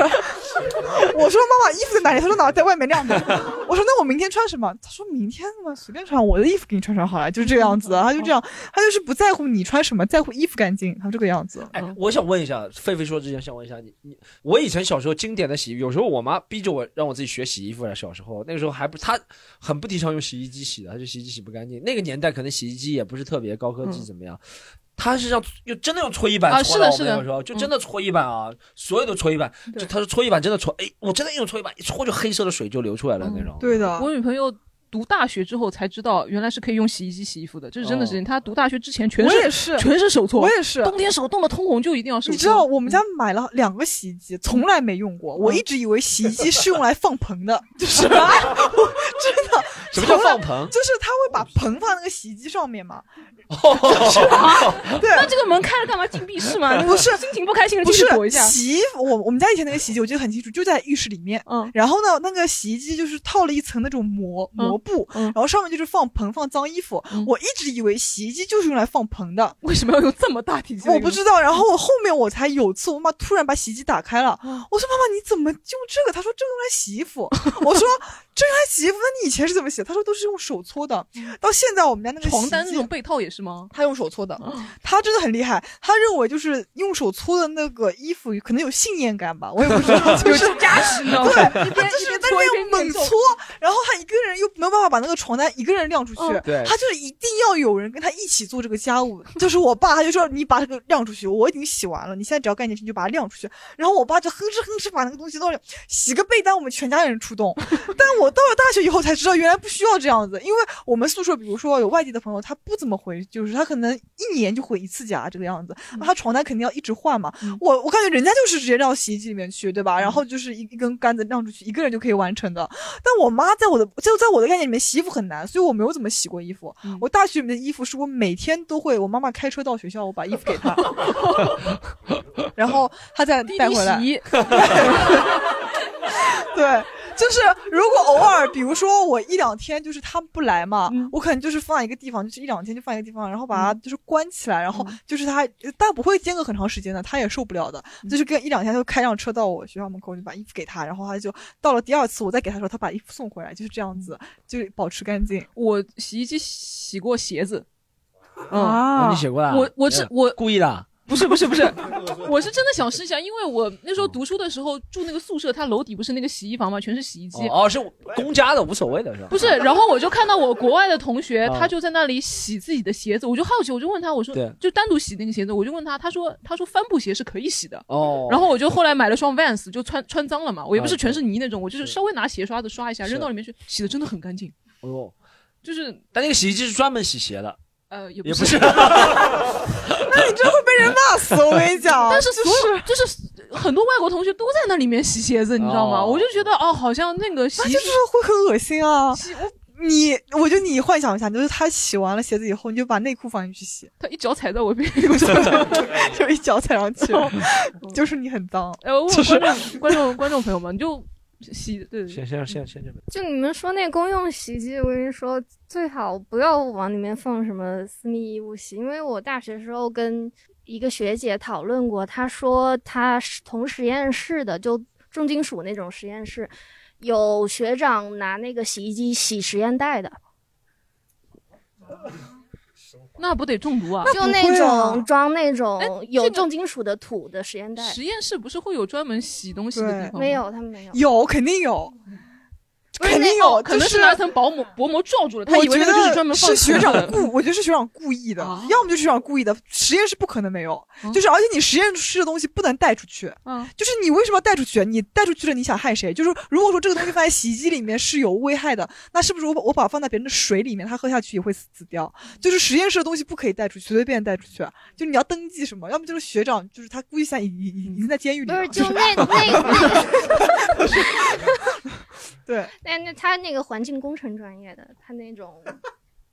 我说妈妈，衣服在哪里？他说哪在外面晾着。我说那我明天穿什么？他说明天嘛随便穿，我的衣服给你穿穿好了，就是这个样子。他就这样，他就是不在乎你穿什么，在乎衣服干净。他这个样子。哎，我想问一下，狒狒说之前想问一下你，你我以前小时候经典的洗，有时候我妈逼着我让我自己学洗衣服了。小时候那个时候还不，她很不提倡用洗衣机洗的，她就洗衣机洗不干净。那个年代可能洗衣机也不是特别高科技，怎么样？他是让用真的用搓衣板搓的，我跟你说就真的搓衣板啊，所有的搓衣板，就他说搓衣板真的搓，哎，我真的用搓衣板一搓就黑色的水就流出来了那种。对的，我女朋友。读大学之后才知道，原来是可以用洗衣机洗衣服的，这是真的事情。他读大学之前全是全是手搓，我也是。冬天手冻得通红就一定要手搓。你知道我们家买了两个洗衣机，从来没用过。我一直以为洗衣机是用来放盆的，就是 真的。什么叫放盆？就是他会把盆放那个洗衣机上面嘛。对，那这个门开了干嘛？进浴室吗？不是，心情不开心的，不是躲一下。洗衣服，我我们家以前那个洗衣机我记得很清楚，就在浴室里面。嗯。然后呢，那个洗衣机就是套了一层那种膜膜布，然后上面就是放盆放脏衣服。我一直以为洗衣机就是用来放盆的，为什么要用这么大体积？我不知道。然后我后面我才有次，我妈突然把洗衣机打开了，我说：“妈妈，你怎么用这个？”她说：“这用来洗衣服。” 我说。这用来洗衣服？那你以前是怎么洗？她说都是用手搓的。到现在我们家那个床单那种被套也是吗？她用手搓的。她真的很厉害。她认为就是用手搓的那个衣服可能有信念感吧，我也不知道。就是？对，就是但是又猛搓，然后她一个人又没有办法把那个床单一个人晾出去。对，他就是一定要有人跟他一起做这个家务。就是我爸，他就说你把这个晾出去，我已经洗完了，你现在只要干一件事，你就把它晾出去。然后我爸就哼哧哼哧把那个东西倒了，洗个被单，我们全家人出动。但我。我到了大学以后才知道，原来不需要这样子。因为我们宿舍，比如说有外地的朋友，他不怎么回，就是他可能一年就回一次家这个样子。他床单肯定要一直换嘛。我我感觉人家就是直接扔到洗衣机里面去，对吧？然后就是一一根杆子晾出去，一个人就可以完成的。但我妈在我的就在我的概念里面，洗衣服很难，所以我没有怎么洗过衣服。我大学里面的衣服是我每天都会，我妈妈开车到学校，我把衣服给她，然后她再带回来。对。就是如果偶尔，比如说我一两天就是他不来嘛，我可能就是放一个地方，就是一两天就放一个地方，然后把它就是关起来，然后就是他，但不会间隔很长时间的，他也受不了的，就是跟一两天就开辆车到我学校门口，就把衣服给他，然后他就到了第二次我再给他说，他把衣服送回来，就是这样子，就保持干净。我洗衣机洗过鞋子，啊，你洗过啊？我我是我故意的。不是不是不是，我是真的想试一下，因为我那时候读书的时候住那个宿舍，它楼底不是那个洗衣房嘛，全是洗衣机。哦，是公家的，无所谓的是吧？不是，然后我就看到我国外的同学，他就在那里洗自己的鞋子，我就好奇，我就问他，我说，就单独洗那个鞋子，我就问他，他说，他说帆布鞋是可以洗的。哦。然后我就后来买了双 Vans，就穿穿脏了嘛，我也不是全是泥那种，我就是稍微拿鞋刷子刷一下，扔到里面去，洗的真的很干净。哦。就是，但那个洗衣机是专门洗鞋的。呃，也不是，那你真会被人骂死，我跟你讲。但是所有就是很多外国同学都在那里面洗鞋子，你知道吗？我就觉得哦，好像那个洗就是会很恶心啊。洗你，我就你幻想一下，就是他洗完了鞋子以后，你就把内裤放进去洗，他一脚踩在我屁股上，就一脚踩上去，就是你很脏。哎，我观众观众观众朋友们，就。洗对，先先先先这边。就你们说那公用洗衣机，我跟你说最好不要往里面放什么私密衣物洗，因为我大学时候跟一个学姐讨论过，她说她同实验室的就重金属那种实验室，有学长拿那个洗衣机洗实验袋的。那不得中毒啊！就那种装那种有重金属的土的实验袋。实验室不是会有专门洗东西的地方？没有，他们没有。有，肯定有。肯定有，可能是那层薄膜薄膜罩住了。他以为那个就是专门放。是学长 故，我觉得是学长故意的，要么就是学长故意的。实验室不可能没有，就是而且你实验室的东西不能带出去。嗯，就是你为什么要带出去？你带出去了，你想害谁？就是如果说这个东西放在洗衣机里面是有危害的，那是不是我把我把它放在别人的水里面，他喝下去也会死掉？就是实验室的东西不可以带出去，随随便带出去。就你要登记什么？要么就是学长，就是他故意现在已已已经在监狱里。不是，就那那。对，那那他那个环境工程专业的，他那种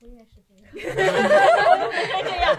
我也是这样。这样。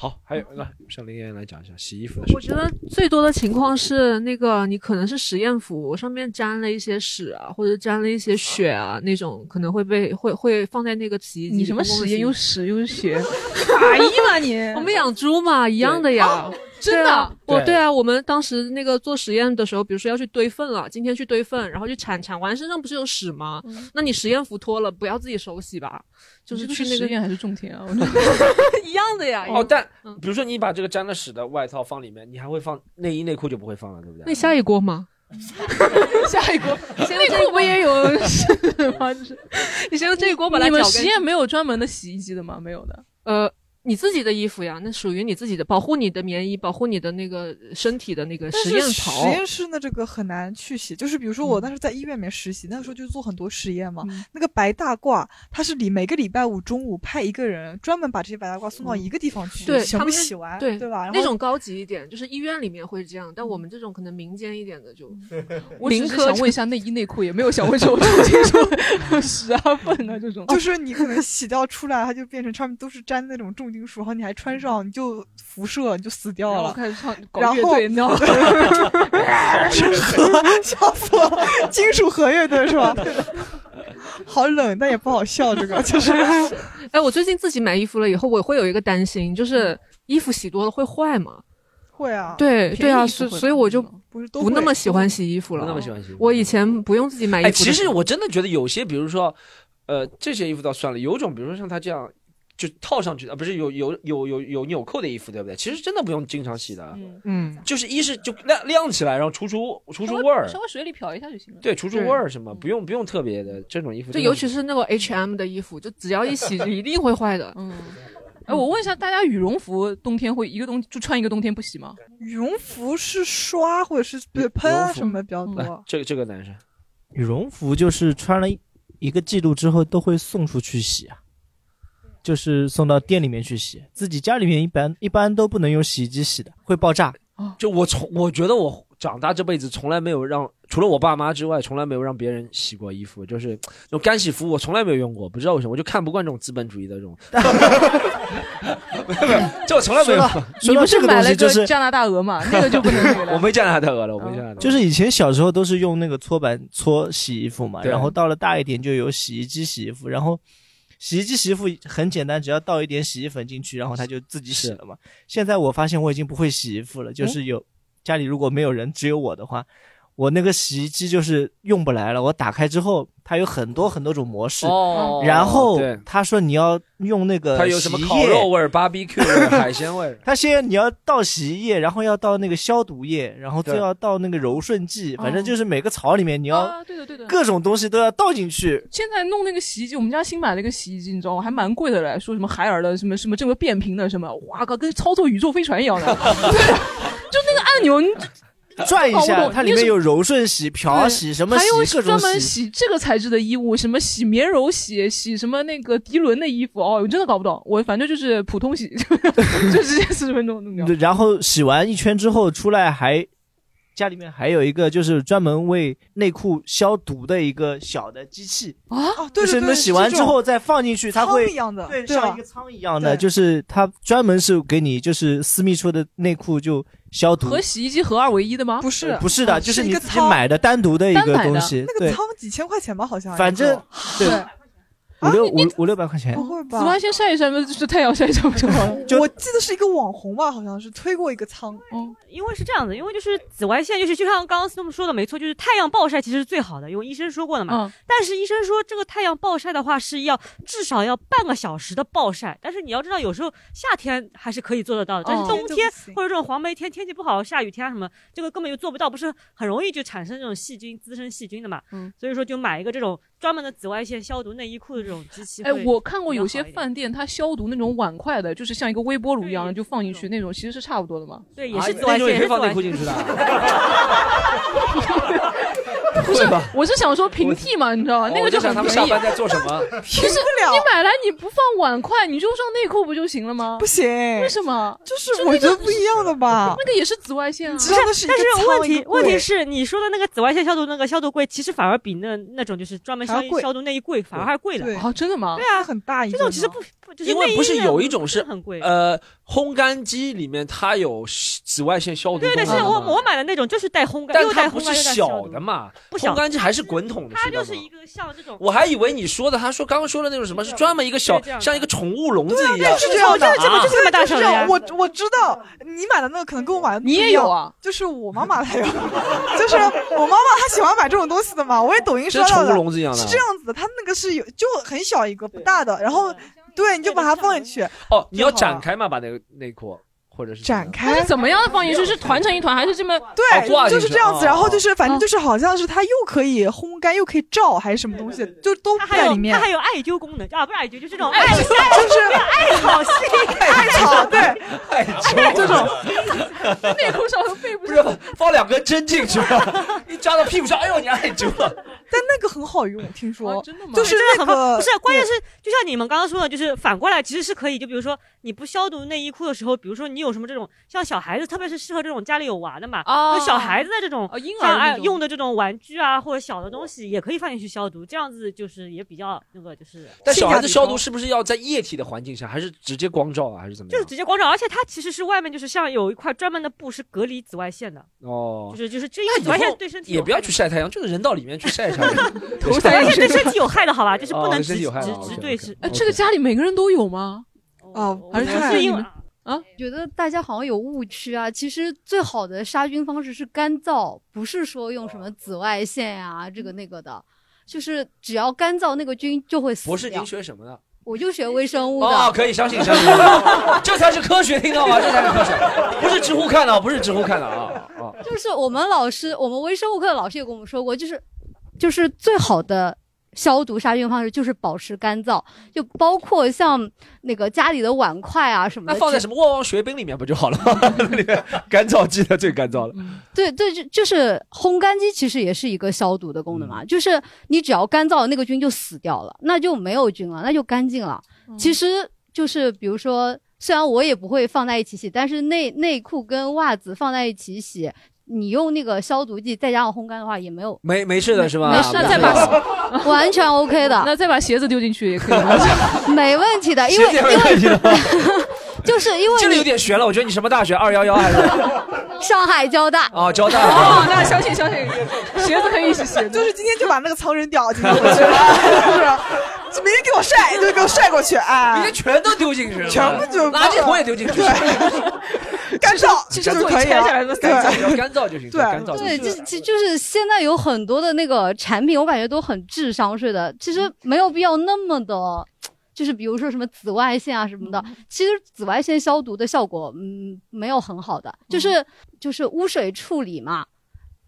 好，还有来，向林岩来讲一下洗衣服的事。我觉得最多的情况是那个你可能是实验服上面沾了一些屎啊，或者沾了一些血啊，那种可能会被会会放在那个洗衣机。你什么实验又屎又血？法医吗你？我们养猪嘛，一样的呀。真的，我对啊，我们当时那个做实验的时候，比如说要去堆粪了，今天去堆粪，然后去铲，铲完身上不是有屎吗？那你实验服脱了，不要自己手洗吧，就是去那个实验还是种田啊，一样的呀。哦，但比如说你把这个沾了屎的外套放里面，你还会放内衣内裤就不会放了，对不对？那下一锅吗？下一锅，内裤不也有屎吗？就是你先用这一锅把它。你们实验没有专门的洗衣机的吗？没有的。呃。你自己的衣服呀，那属于你自己的，保护你的棉衣，保护你的那个身体的那个实验袍。实验室的这个很难去洗，就是比如说我当时在医院里面实习，那个时候就做很多实验嘛。那个白大褂，他是礼每个礼拜五中午派一个人专门把这些白大褂送到一个地方去，全部洗完，对对吧？那种高级一点，就是医院里面会这样，但我们这种可能民间一点的就。我只是想问一下内衣内裤，也没有想问什么重金属屎啊粪啊这种。就是你可能洗掉出来，它就变成上面都是粘那种重金属，然后你还穿。上你就辐射，你就死掉了。开始唱，然后对，核笑死了，金属核乐队是吧？好冷，但也不好笑。这个就是，哎，我最近自己买衣服了以后，我会有一个担心，就是衣服洗多了会坏吗？会啊。对对啊，所所以我就不是不那么喜欢洗衣服了。不那么喜欢洗。我以前不用自己买衣服。其实我真的觉得有些，比如说，呃，这些衣服倒算了，有种，比如说像他这样。就套上去啊，不是有有有有有纽扣的衣服，对不对？其实真的不用经常洗的，嗯，就是一是就晾晾起来，然后除除除除味儿，稍微水里漂一下就行了。对，除除味儿什么，不用不用特别的这种衣服。就尤其是那个 H M 的衣服，就只要一洗 就一定会坏的。嗯，哎，我问一下大家，羽绒服冬天会一个冬就穿一个冬天不洗吗？羽绒服是刷或者是喷啊什么比较多？这个这个男生，羽绒服就是穿了一个季度之后都会送出去洗啊，就是送到店里面去洗，自己家里面一般一般都不能用洗衣机洗的，会爆炸。就我从我觉得我长大这辈子从来没有让除了我爸妈之外，从来没有让别人洗过衣服，就是那种干洗服我从来没有用过，不知道为什么，我就看不惯这种资本主义的这种。这我从来没有。你不是买了个加拿大鹅嘛？那个就不能我没加拿大鹅了，我没加拿大。就是以前小时候都是用那个搓板搓洗衣服嘛，然后到了大一点就有洗衣机洗衣服，然后洗衣机洗衣服很简单，只要倒一点洗衣粉进去，然后它就自己洗了嘛。现在我发现我已经不会洗衣服了，就是有家里如果没有人，只有我的话。我那个洗衣机就是用不来了，我打开之后，它有很多很多种模式，然后他说你要用那个它有什么烤肉味、BBQ 味、海鲜味，他先你要倒洗衣液，然后要倒那个消毒液，然后再要倒那个柔顺剂，反正就是每个槽里面你要对的对的，各种东西都要倒进去。现在弄那个洗衣机，我们家新买了一个洗衣机，你知道吗？还蛮贵的嘞，说什么海尔的什么什么这个变频的什么，哇靠，跟操作宇宙飞船一样的，就那个按钮你。转一下，它里面有柔顺洗、漂洗什么洗，还有专门洗这个材质的衣物，什么洗棉柔洗、洗什么那个涤纶的衣服哦，我真的搞不懂。我反正就是普通洗，就直接四十分钟弄掉。然后洗完一圈之后出来还。家里面还有一个就是专门为内裤消毒的一个小的机器啊，就是你洗完之后再放进去，它会对像一个仓一样的，就是它专门是给你就是私密处的内裤就消毒。和洗衣机合二为一的吗？不是，不是的，就是你自己买的单独的一个东西。那个仓几千块钱吧，好像。反正对。五六五五六百块钱，不会吧？紫外线晒一晒，不就是太阳晒一晒不就好了？我记得是一个网红吧，好像是推过一个仓。嗯，因为是这样子，因为就是紫外线，就是就像刚刚他们说的没错，就是太阳暴晒其实是最好的，因为医生说过的嘛。嗯。但是医生说这个太阳暴晒的话是要至少要半个小时的暴晒，但是你要知道有时候夏天还是可以做得到的，但是冬天或者这种黄梅天天气不好下雨天啊什么，这个根本就做不到，不是很容易就产生这种细菌滋生细菌的嘛。嗯。所以说就买一个这种专门的紫外线消毒内衣裤的这种机器。哎。我看过有些饭店，它消毒那种碗筷的，就是像一个微波炉一样的，就放进去那种，其实是差不多的嘛。对，也是紫外线，也是放内裤进去的。不是，我是想说平替嘛，你知道吗？那个就很他们下班在做什么？其实你买来你不放碗筷，你就放内裤不就行了吗？不行，为什么？就是我觉得不一样的吧。那个也是紫外线啊。知道的是，但是问题问题是，你说的那个紫外线消毒那个消毒柜，其实反而比那那种就是专门消消毒内衣柜反而还贵了。啊，真的吗？对啊，很大一这种其实不不，因为不是有一种是很贵呃。烘干机里面它有紫外线消毒，对对，是我我买的那种就是带烘干，但它不是小的嘛，烘干机还是滚筒的，它就是一个像这种。我还以为你说的，他说刚刚说的那种什么是专门一个小，像一个宠物笼子一样，是这样的，就这么大小的。我我知道你买的那个可能跟我买的你也有啊，就是我妈妈她有，就是我妈妈她喜欢买这种东西的嘛，我也抖音刷到的，是这样子的，它那个是有就很小一个不大的，然后对，你就把它放进去。哦，你要展开嘛，把那个内裤。或者是展开，怎么样的放进去？是团成一团，还是这么对？就是这样子。然后就是，反正就是，好像是它又可以烘干，又可以照，还是什么东西，就都在里面。它还有艾灸功能啊，不是艾灸，就是这种艾，就是艾草系，艾草对，艾灸这种。内裤上和背部不是放两根针进去，一扎到屁股上，哎呦，你艾灸了。但那个很好用，听说真的吗？就是那个不是，关键是就像你们刚刚说的，就是反过来其实是可以，就比如说你不消毒内衣裤的时候，比如说你有。有什么这种像小孩子，特别是适合这种家里有娃的嘛？啊，小孩子的这种婴儿用的这种玩具啊，或者小的东西也可以放进去消毒，这样子就是也比较那个就是。但小孩子消毒是不是要在液体的环境下，还是直接光照啊，还是怎么？就是直接光照，而且它其实是外面就是像有一块专门的布是隔离紫外线的哦，就是就是这因为紫外线对身体也不要去晒太阳，就是人到里面去晒 晒。紫外线对 身体有害的好吧？就是不能直直直对是。哎，这个家里每个人都有吗？哦，还是因为。啊，觉得大家好像有误区啊。其实最好的杀菌方式是干燥，不是说用什么紫外线呀，这个那个的，就是只要干燥，那个菌就会死博士，您学什么的？我就学微生物的。哦，可以相信，相信，这才是科学，听到吗？这才是科学，不是知乎看的，不是知乎看的啊啊！就是我们老师，我们微生物课的老师也跟我们说过，就是，就是最好的。消毒杀菌方式就是保持干燥，就包括像那个家里的碗筷啊什么的，那放在什么旺旺雪饼里面不就好了吗？里面干燥剂的最干燥了。对对，就就是烘干机其实也是一个消毒的功能嘛，就是你只要干燥，那个菌就死掉了，那就没有菌了，那就干净了。其实就是比如说，虽然我也不会放在一起洗，但是内内裤跟袜子放在一起洗。你用那个消毒剂再加上烘干的话，也没有没没事的是吧？没事，再把 完全 OK 的。那再把鞋子丢进去也可以，没问题的，因为因为 就是因为这里有点悬了。我觉得你什么大学？二幺幺还是上海交大？哦，交大。哦，那相信相信，鞋子可以一起洗。就是今天就把那个仓扔掉，今天回去，是不是？明天给我晒，就给我晒过去啊！明天全都丢进去了，全部就垃圾桶也丢进去。干燥其实可以拆下来的干燥，干燥就行。对，干燥对，就就就是现在有很多的那个产品，我感觉都很智商税的。其实没有必要那么的，就是比如说什么紫外线啊什么的。其实紫外线消毒的效果，嗯，没有很好的。就是就是污水处理嘛，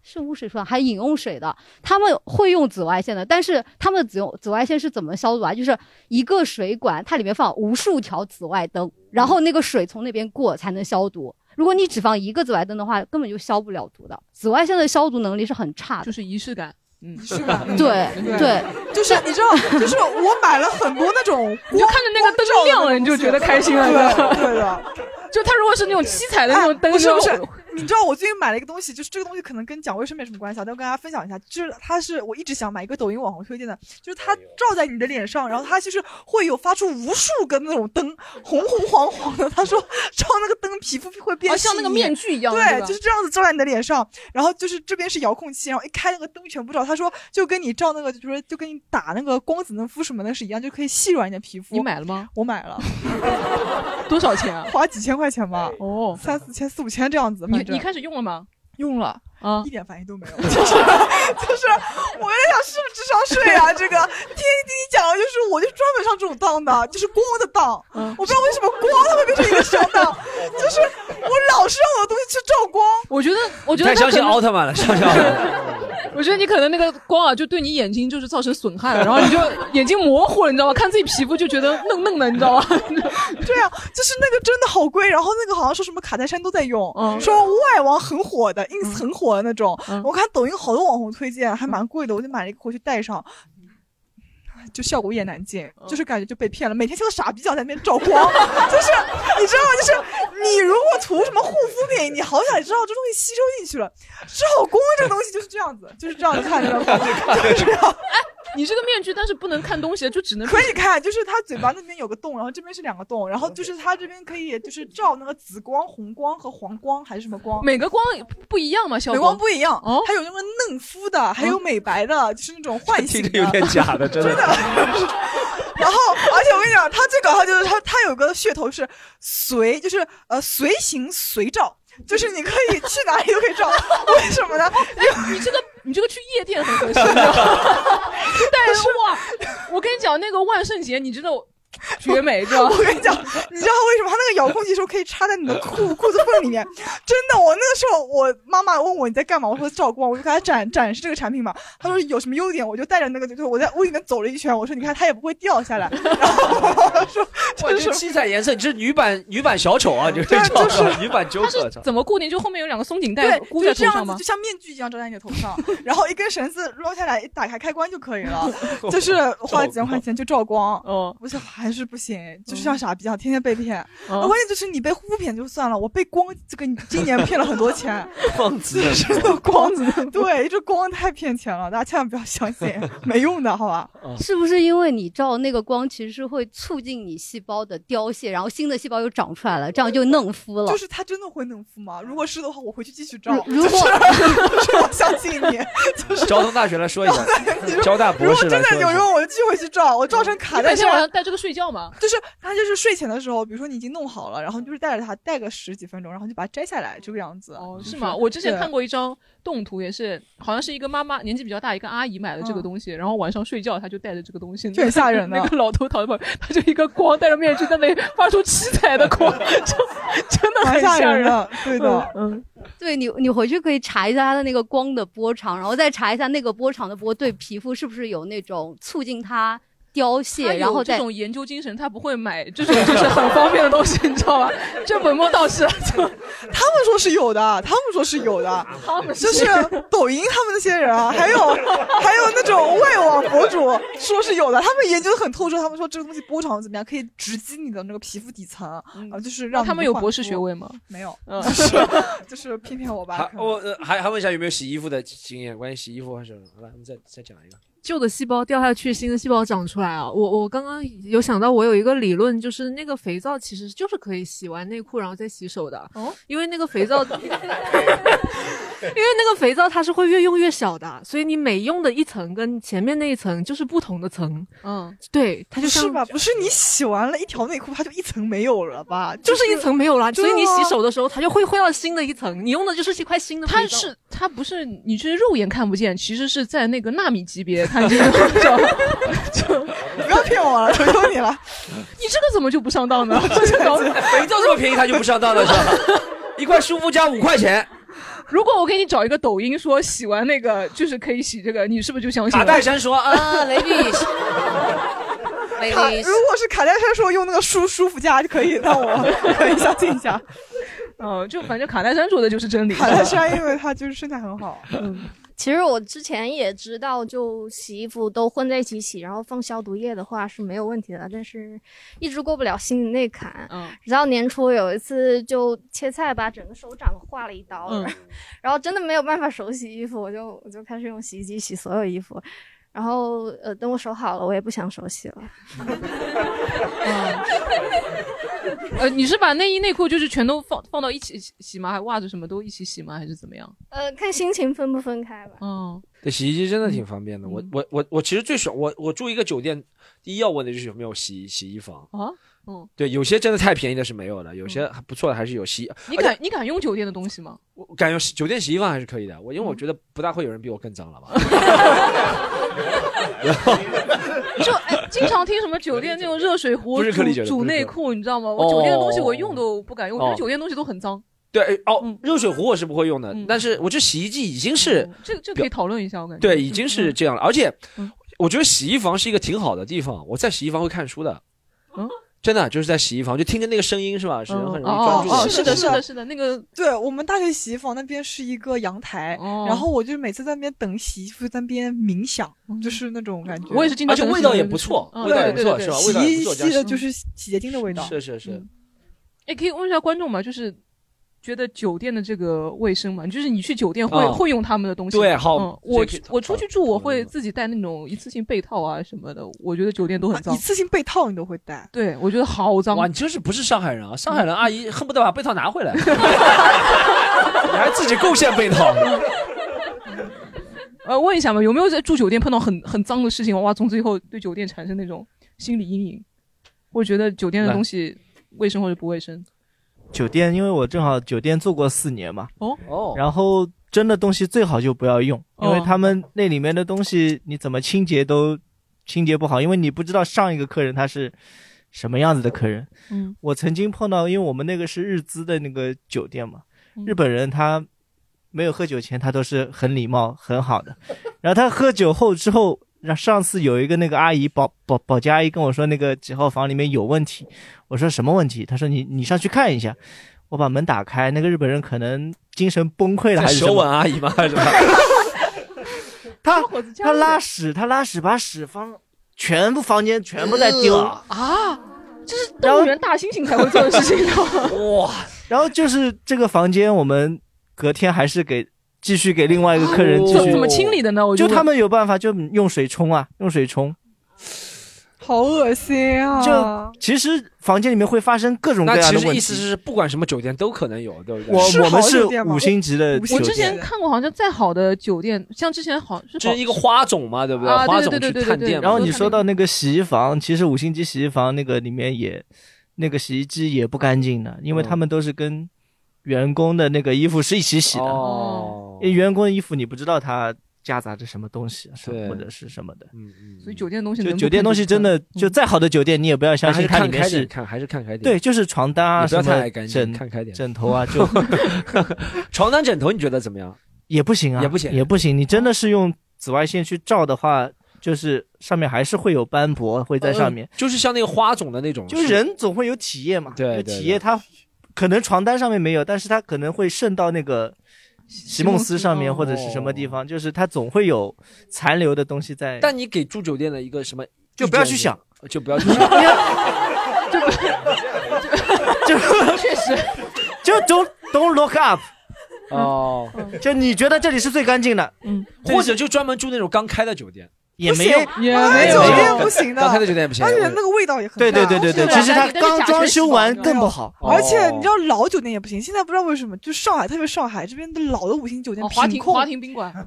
是污水处理还饮用水的，他们会用紫外线的。但是他们紫用紫外线是怎么消毒啊？就是一个水管，它里面放无数条紫外灯，然后那个水从那边过才能消毒。如果你只放一个紫外灯的话，根本就消不了毒的。紫外线的消毒能力是很差的，就是仪式感。嗯，仪式感。对对，就是你知道，就是我买了很多那种，你就看着那个灯亮了，你就觉得开心了，对的。就它如果是那种七彩的那种灯，是不是。你知道我最近买了一个东西，就是这个东西可能跟讲卫生没什么关系，但我跟大家分享一下，就是它是我一直想买一个抖音网红推荐的，就是它照在你的脸上，然后它就是会有发出无数个那种灯，红红黄黄的。他说照那个灯，皮肤会变像那个面具一样，对，就是这样子照在你的脸上。然后就是这边是遥控器，然后一开那个灯全部照。他说就跟你照那个，就是就跟你打那个光子嫩肤什么的是一样，就可以细软你的皮肤。你买了吗？我买了，多少钱啊？花几千块钱吧。哦，三四千、四五千这样子。你你开始用了吗？用了啊，一点反应都没有，就 是就是，我在想是不是智商税啊？这个天天听你讲的就是，我就专门上这种当的，就是光的当。我不知道为什么光它会变成一个小当，就是我老是让我的东西去照光。我觉得，我觉得太相信奥特曼了，相信奥特曼。我觉得你可能那个光啊，就对你眼睛就是造成损害了，然后你就眼睛模糊了，你知道吗？看自己皮肤就觉得嫩嫩的，你知道吗？对啊，就是那个真的好贵，然后那个好像说什么卡戴珊都在用，说外网很火的，ins 很火的那种。我看抖音好多网红推荐，还蛮贵的，我就买了一个回去戴上。就效果一言难尽，就是感觉就被骗了。每天像个傻逼一样在那边照光，就是你知道吗？就是你如果涂什么护肤品，你好想知道这东西吸收进去了，照光这个东西就是这样子，就是这样子看着，就是这样。哎，你这个面具，但是不能看东西，就只能可以看，就是他嘴巴那边有个洞，然后这边是两个洞，然后就是他这边可以就是照那个紫光、红光和黄光还是什么光，每个光不一样嘛，效果光不一样哦，还有那个嫩肤的，还有美白的，就是那种唤醒的，有点假 的，真的。然后，而且我跟你讲，他最搞笑就是他他有个噱头是随，就是呃随行随照，就是你可以去哪里都可以照。为什么呢？你这个你这个去夜店很合适，但是哇，我跟你讲，那个万圣节，你知道。绝美，知 道我跟你讲，你知道为什么它那个遥控器说可以插在你的裤 裤子缝里面？真的，我那个时候我妈妈问我你在干嘛，我说照光，我就给她展展示这个产品嘛。她说有什么优点，我就带着那个，就我在屋里面走了一圈，我说你看它也不会掉下来。然后说 这是七彩颜色，你是女版女版小丑啊？就是就是女版 Joker。怎么固定？就后面有两个松紧带箍在头上吗？就像面具一样罩在你的头上，然后一根绳子捞下来，一打开开关就可以了。就是花几万块钱就照光。嗯，我想还是不行，就是像傻逼一样，天天被骗。关键就是你被护肤品就算了，我被光这个今年骗了很多钱。光子，真 的光子，对，这光太骗钱了，大家千万不要相信，没用的，好吧？是不是因为你照那个光，其实是会促进你细胞的凋谢，然后新的细胞又长出来了，这样就嫩肤了？就是它真的会嫩肤吗？如果是的话，我回去继续照。如果我相信你，就是交通大学来说一下，交大博士如果真的有用，我就继续回去照，我照成卡在身上。带这个睡觉吗？就是他就是睡前的时候，比如说你已经弄好了，然后就是带着它戴个十几分钟，然后就把它摘下来，这个样子。哦，是吗？我之前看过一张动图，也是好像是一个妈妈年纪比较大一个阿姨买了这个东西，然后晚上睡觉她就带着这个东西，很吓人。那个老头躺在旁边，他就一个光戴着面具在那里 发出七彩的光，就真的很吓人。对的，嗯，对你你回去可以查一下它的那个光的波长，然后再查一下那个波长的波对皮肤是不是有那种促进它。凋谢，然后这种研究精神，他不会买这种就是很方便的东西，你知道吗？这本末倒置。就他们说是有的，他们说是有的，他们就是抖音他们那些人啊，还有还有那种外网博主说是有的，他们研究的很透彻，他们说这个东西波长怎么样，可以直击你的那个皮肤底层啊，就是让他们有博士学位吗？没有，就是就是骗骗我吧。我还还问一下有没有洗衣服的经验？关于洗衣服还是好了？我们再再讲一个。旧的细胞掉下去，新的细胞长出来啊！我我刚刚有想到，我有一个理论，就是那个肥皂其实就是可以洗完内裤然后再洗手的。哦，因为那个肥皂，因为那个肥皂它是会越用越小的，所以你每用的一层跟前面那一层就是不同的层。嗯，对，它就是吧？不是你洗完了一条内裤，它就一层没有了吧？就是一层没有了，所以你洗手的时候，它就会换到新的一层。你用的就是一块新的。它是它不是你是肉眼看不见，其实是在那个纳米级别。看这个就 就你不要骗我了，求求你了！你这个怎么就不上当呢？肥皂这么便宜，他就不上当了是吧？一块舒肤佳五块钱。如果我给你找一个抖音说洗完那个就是可以洗这个，你是不是就相信？卡戴珊说啊，雷迪。卡如果是卡戴珊说用那个舒舒肤佳就可以，那我可以相信一下。嗯，就反正卡戴珊说的就是真理。卡戴珊因为她就是身材很好。嗯。其实我之前也知道，就洗衣服都混在一起洗，然后放消毒液的话是没有问题的，但是一直过不了心里那坎。嗯，直到年初有一次就切菜，把整个手掌划了一刀，然后真的没有办法手洗衣服，我就我就开始用洗衣机洗所有衣服。然后，呃，等我手好了，我也不想手洗了。呃，你是把内衣内裤就是全都放放到一起洗吗？还袜子什么都一起洗吗？还是怎么样？呃，看心情分不分开吧。嗯，对，洗衣机真的挺方便的。我我我我其实最爽，我我住一个酒店，第一要问的就是有没有洗洗衣房啊。嗯，对，有些真的太便宜的是没有的，有些还不错的还是有洗。你敢你敢用酒店的东西吗？我敢用酒店洗衣房还是可以的。我因为我觉得不大会有人比我更脏了吧。就哎，经常听什么酒店那种热水壶煮煮内裤，你知道吗？我酒店的东西我用都不敢用，我觉得酒店东西都很脏。对，哦，热水壶我是不会用的，但是我这洗衣机已经是这这可以讨论一下，我感觉对，已经是这样了。而且我觉得洗衣房是一个挺好的地方，我在洗衣房会看书的。嗯。真的就是在洗衣房，就听着那个声音是吧？是很容易专注。哦，是的，是的，是的，那个对我们大学洗衣房那边是一个阳台，然后我就每次在那边等洗衣服，在那边冥想，就是那种感觉。我也是经常，而且味道也不错，味道也不错，是吧？洗衣机的就是洗洁精的味道。是是是。哎，可以问一下观众吗？就是。觉得酒店的这个卫生嘛，就是你去酒店会会用他们的东西。对，好，我我出去住我会自己带那种一次性被套啊什么的。我觉得酒店都很脏。一次性被套你都会带？对，我觉得好脏。哇，你真是不是上海人啊？上海人阿姨恨不得把被套拿回来，你还自己贡献被套。呃，问一下嘛，有没有在住酒店碰到很很脏的事情？哇，从此以后对酒店产生那种心理阴影，或者觉得酒店的东西卫生或者不卫生？酒店，因为我正好酒店做过四年嘛，哦。哦，然后真的东西最好就不要用，因为他们那里面的东西你怎么清洁都清洁不好，因为你不知道上一个客人他是什么样子的客人。嗯，我曾经碰到，因为我们那个是日资的那个酒店嘛，日本人他没有喝酒前他都是很礼貌很好的，然后他喝酒后之后。让上次有一个那个阿姨保保保洁阿姨跟我说那个几号房里面有问题，我说什么问题？她说你你上去看一下。我把门打开，那个日本人可能精神崩溃了还是什么？手吻阿姨吗？还是什么？他他拉屎，他拉屎把屎放全部房间全部在丢啊！这是动物园大猩猩才会做的事情哇！然后就是这个房间，我们隔天还是给。继续给另外一个客人继续怎么清理的呢？就他们有办法，就用水冲啊，用水冲，好恶心啊！就其实房间里面会发生各种各样的问题。其实意思是不管什么酒店都可能有，对不对？我我们是五星级的。我之前看过，好像再好的酒店，像之前好是是一个花种嘛，对不对？花种去探店。然后你说到那个洗衣房，其实五星级洗衣房那个里面也那个洗衣机也不干净的，因为他们都是跟。员工的那个衣服是一起洗的。哦，因为员工的衣服你不知道它夹杂着什么东西，是或者是什么的。嗯嗯。所以酒店东西，就酒店东西真的就再好的酒店，你也不要相信它里面是看还是看开点。对，就是床单啊，什么枕，看开点。枕头啊，就 床单枕头，你觉得怎么样？也不行啊，也不行，也不行。你真的是用紫外线去照的话。就是上面还是会有斑驳，会在上面，就是像那个花种的那种，就是人总会有体液嘛，对，体液它可能床单上面没有，但是它可能会渗到那个席梦思上面或者是什么地方，就是它总会有残留的东西在。但你给住酒店的一个什么，就不要去想，就不要去想，就确实，就 don't don't look up。哦，就你觉得这里是最干净的，嗯，或者就专门住那种刚开的酒店。也没有，也没有，酒店不行的，刚开的酒店不行，而且那个味道也很对对对对对，其实它刚装修完更不好，而且你知道老酒店也不行，现在不知道为什么，就上海，特别上海这边的老的五星酒店，品控华庭宾馆，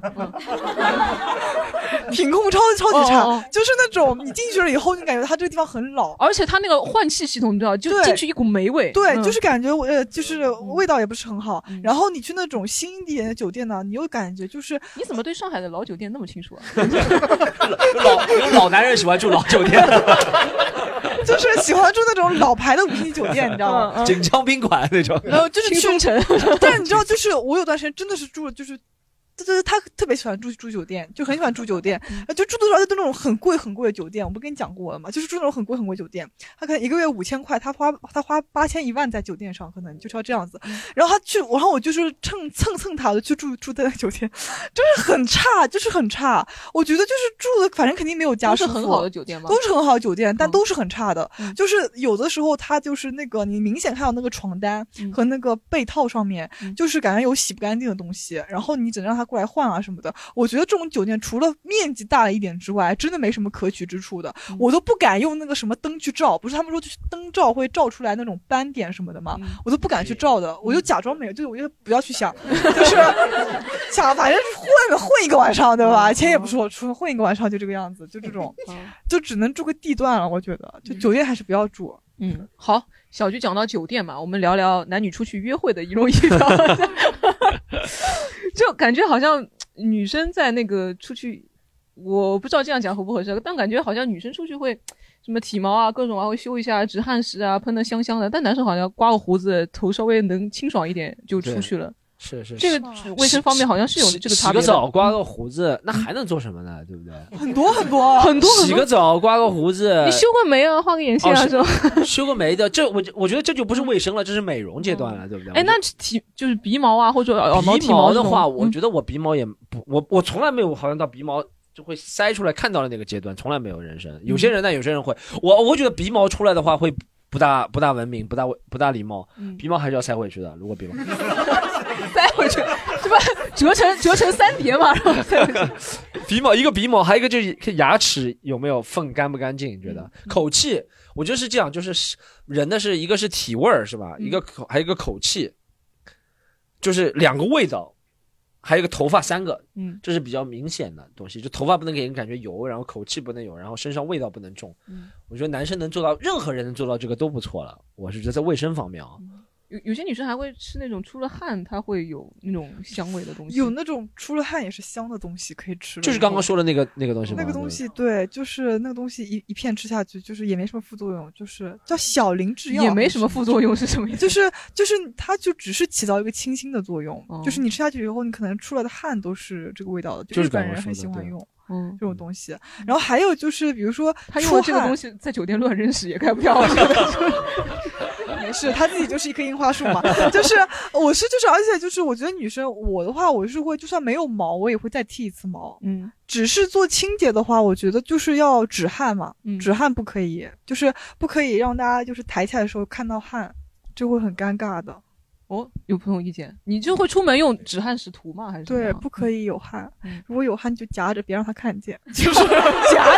品控超级超级差，就是那种你进去了以后，你感觉它这个地方很老，而且它那个换气系统你知道，就进去一股霉味，对，就是感觉呃，就是味道也不是很好。然后你去那种新一点的酒店呢，你又感觉就是你怎么对上海的老酒店那么清楚啊？老。老男人喜欢住老酒店，就是喜欢住那种老牌的五星级酒店，你知道吗？锦江宾馆那种。然后就是去，但是 你知道，就是我有段时间真的是住，就是。就是他特别喜欢住住酒店，就很喜欢住酒店，就住的时候就那种很贵很贵的酒店。我不跟你讲过了吗？就是住那种很贵很贵酒店，他可能一个月五千块，他花他花八千一万在酒店上，可能就是要这样子。然后他去，然后我就是蹭蹭蹭他的去住住在那酒店，就是很差，就是很差。我觉得就是住的，反正肯定没有家是很好的酒店吗？都是很好的酒店，但都是很差的。就是有的时候他就是那个，你明显看到那个床单和那个被套上面，就是感觉有洗不干净的东西。然后你只能让他过来换啊什么的，我觉得这种酒店除了面积大了一点之外，真的没什么可取之处的。我都不敢用那个什么灯去照，不是他们说就是灯照会照出来那种斑点什么的吗？我都不敢去照的，我就假装没有，就是我就不要去想，就是 想反正混混一个晚上，对吧？钱也不是我出，混一个晚上就这个样子，就这种，就只能住个地段了。我觉得，就酒店还是不要住。嗯，好，小菊讲到酒店嘛，我们聊聊男女出去约会的仪容仪表，就感觉好像。女生在那个出去，我不知道这样讲合不合适，但感觉好像女生出去会什么体毛啊，各种啊，会修一下止汗石啊，喷的香香的。但男生好像刮个胡子，头稍微能清爽一点就出去了。是是，这个卫生方面好像是有这个差别。洗个澡，刮个胡子，那还能做什么呢？对不对？很多很多很多。洗个澡，刮个胡子，你修个眉啊，画个眼线啊，是吧？修个眉的，这我我觉得这就不是卫生了，这是美容阶段了，对不对？哎，那体就是鼻毛啊，或者鼻毛的话，我觉得我鼻毛也不，我我从来没有好像到鼻毛就会塞出来看到的那个阶段，从来没有人生。有些人呢，有些人会，我我觉得鼻毛出来的话会不大不大文明，不大不大礼貌，鼻毛还是要塞回去的。如果鼻毛。塞回去，这不折成折成三叠嘛？然后塞回去。鼻毛一个鼻毛，还有一个就是牙齿有没有缝干不干净？你觉得？口气，我觉得是这样，就是人的是一个是体味儿是吧？一个口还有一个口气，就是两个味道，还有一个头发三个，嗯，这是比较明显的东西。就头发不能给人感觉油，然后口气不能有，然后身上味道不能重。嗯，我觉得男生能做到，任何人能做到这个都不错了。我是觉得在卫生方面啊。有有些女生还会吃那种出了汗，它会有那种香味的东西。有那种出了汗也是香的东西可以吃。就是刚刚说的那个那个东西吗？那个东西对，就是那个东西一一片吃下去，就是也没什么副作用，就是叫小林制药，也没什么副作用是什么意思？就是就是它就只是起到一个清新的作用，就是你吃下去以后，你可能出来的汗都是这个味道的，就是本人很喜欢用。嗯，这种东西，然后还有就是，比如说他用了这个东西在酒店乱扔屎也盖不掉。没事，他自己就是一棵樱花树嘛。就是我是就是，而且就是，我觉得女生我的话，我是会就算没有毛，我也会再剃一次毛。嗯，只是做清洁的话，我觉得就是要止汗嘛。嗯，止汗不可以，就是不可以让大家就是抬起来的时候看到汗，就会很尴尬的。哦，有朋友意见，你就会出门用止汗石涂吗？还是对，不可以有汗，如果有汗就夹着，别让他看见，就是 夹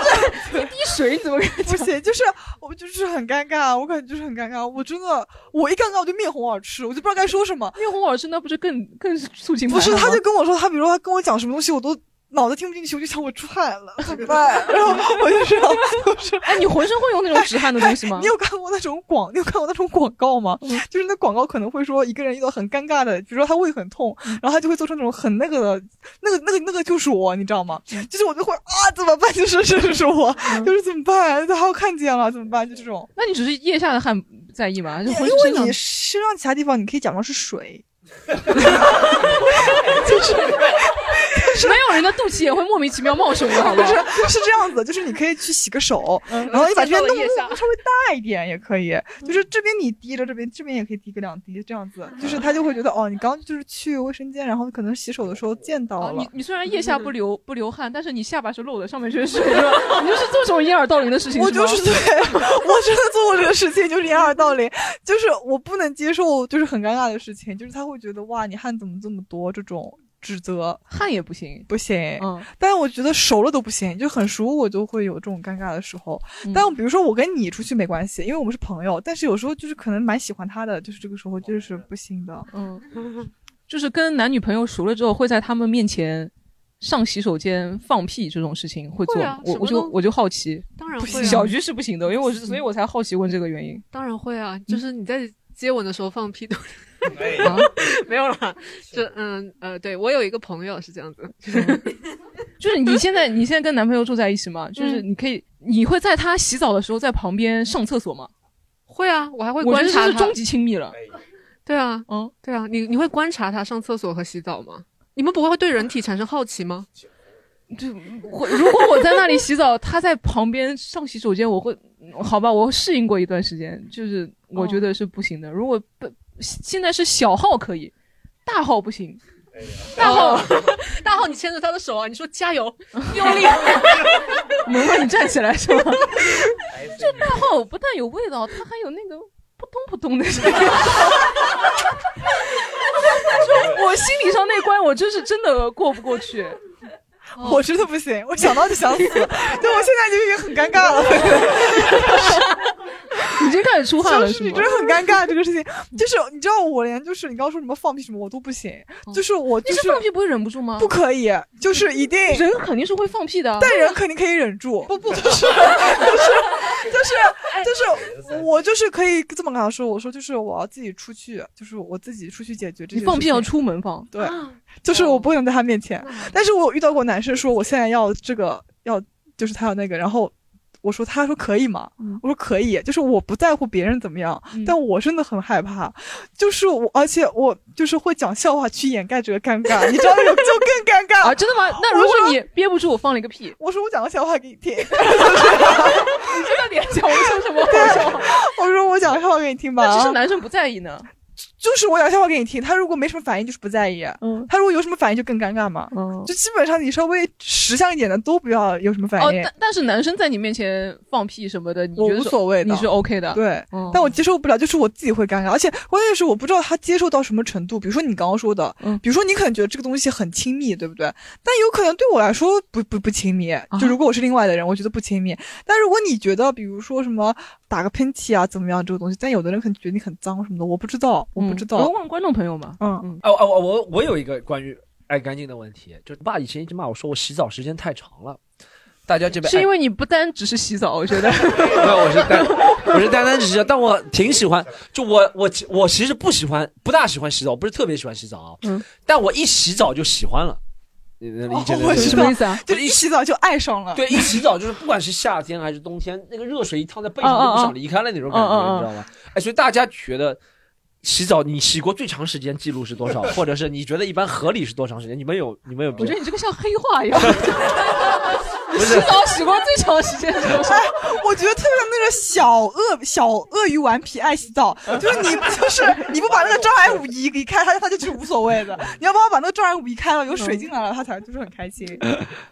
着一滴水，你怎么不行？就是我就是很尴尬，我感觉就是很尴尬，我真的，我一尴尬我就面红耳赤，我就不知道该说什么。面红耳赤那不是更更促进？不是，他就跟我说，他比如说他跟我讲什么东西，我都脑子听不进去，我就想我出汗了，怎么办？然后我就这样，就是，哎，你浑身会有那种止汗的东西吗？你有看过那种广，你有看过那种广告吗？就是那广告可能会说一个人遇到很尴尬的，比如说他胃很痛，然后他就会做出那种很那个的，那个那个那个就是我，你知道吗？就是我就会啊，怎么办？就是这就是我，就是怎么办？他要看见了怎么办？就这种。那你只是腋下的汗在意吗？因为你身上其他地方你可以假装是水。就是，没有人的肚脐也会莫名其妙冒水的，好不好？是这样子，就是你可以去洗个手，然后你把这边弄稍微大一点也可以，就是这边你滴着，这边这边也可以滴个两滴，这样子，就是他就会觉得哦，你刚就是去卫生间，然后可能洗手的时候见到了。你你虽然腋下不流不流汗，但是你下巴是露的，上面全是水，你就是做这种掩耳盗铃的事情。我就是对，我真的做过这个事情，就是掩耳盗铃，就是我不能接受，就是很尴尬的事情，就是他会。觉得哇，你汗怎么这么多？这种指责，汗也不行，不行。嗯，但是我觉得熟了都不行，就很熟我就会有这种尴尬的时候。但比如说我跟你出去没关系，因为我们是朋友。但是有时候就是可能蛮喜欢他的，就是这个时候就是不行的。嗯，就是跟男女朋友熟了之后，会在他们面前上洗手间放屁这种事情会做。我我就我就好奇，当然会。小菊是不行的，因为我是，所以我才好奇问这个原因。当然会啊，就是你在接吻的时候放屁都。没有了，就嗯呃，对我有一个朋友是这样子，就是 你现在你现在跟男朋友住在一起吗？就是你可以，你会在他洗澡的时候在旁边上厕所吗？会啊，我还会观察他。终极亲密了。对啊，嗯，对啊，你你会观察他上厕所和洗澡吗？你们不会对人体产生好奇吗？就如果我在那里洗澡，他在旁边上洗手间，我会好吧？我适应过一段时间，就是我觉得是不行的。如果不。现在是小号可以，大号不行。大号，大号，你牵着他的手啊！你说加油，用力。萌萌，你站起来是吗？这大号不但有味道，它还有那个扑通扑通的声音。我心理上那关，我真是真的过不过去。我真的不行，我想到就想死，就我现在就已经很尴尬了。已经开始出汗了，是你真的很尴尬这个事情，就是你知道我连就是你刚刚说什么放屁什么我都不行，就是我就是放屁不会忍不住吗？不可以，就是一定人肯定是会放屁的，但人肯定可以忍住。不不，就是就是就是就是我就是可以这么跟他说，我说就是我要自己出去，就是我自己出去解决这。你放屁要出门放，对。就是我不能在他面前，但是我遇到过男生说我现在要这个要，就是他要那个，然后我说他说可以吗？我说可以，就是我不在乎别人怎么样，但我真的很害怕，就是我而且我就是会讲笑话去掩盖这个尴尬，你知道那种就更尴尬啊！真的吗？那如果你憋不住，我放了一个屁，我说我讲个笑话给你听，你这个脸讲我说什么好笑话？我说我讲个笑话给你听吧，那只是男生不在意呢。就是我讲笑话给你听，他如果没什么反应，就是不在意。嗯，他如果有什么反应，就更尴尬嘛。嗯，就基本上你稍微识相一点的都不要有什么反应。哦，但但是男生在你面前放屁什么的，你无所谓，你是 OK 的。对，但我接受不了，就是我自己会尴尬，而且关键是我不知道他接受到什么程度。比如说你刚刚说的，嗯，比如说你可能觉得这个东西很亲密，对不对？但有可能对我来说不不不亲密。就如果我是另外的人，我觉得不亲密。但如果你觉得，比如说什么打个喷嚏啊，怎么样这个东西，但有的人可能觉得你很脏什么的，我不知道，我不知道。我问观众。朋友嘛，嗯。嗯，哦哦，我我有一个关于爱干净的问题，就爸以前一直骂我说我洗澡时间太长了，大家这边是因为你不单只是洗澡，我觉得，没有，我是单我是单单只是，但我挺喜欢，就我我我其实不喜欢，不大喜欢洗澡，不是特别喜欢洗澡，嗯，但我一洗澡就喜欢了，你能理解我什么意思啊？就是一洗澡就爱上了，对，一洗澡就是不管是夏天还是冬天，那个热水一烫在背上就不想离开了那种感觉，你知道吗？哎，所以大家觉得。洗澡，你洗过最长时间记录是多少？或者是你觉得一般合理是多长时间？你们有你们有？我觉得你这个像黑话一样。洗澡洗过最长时间是多少？我觉得特别像那个小鳄小鳄鱼顽皮爱洗澡，就是你就是你不把那个障碍物移移开，它它就是无所谓的。你要帮我把那个障碍物移开了，有水进来了，它才就是很开心。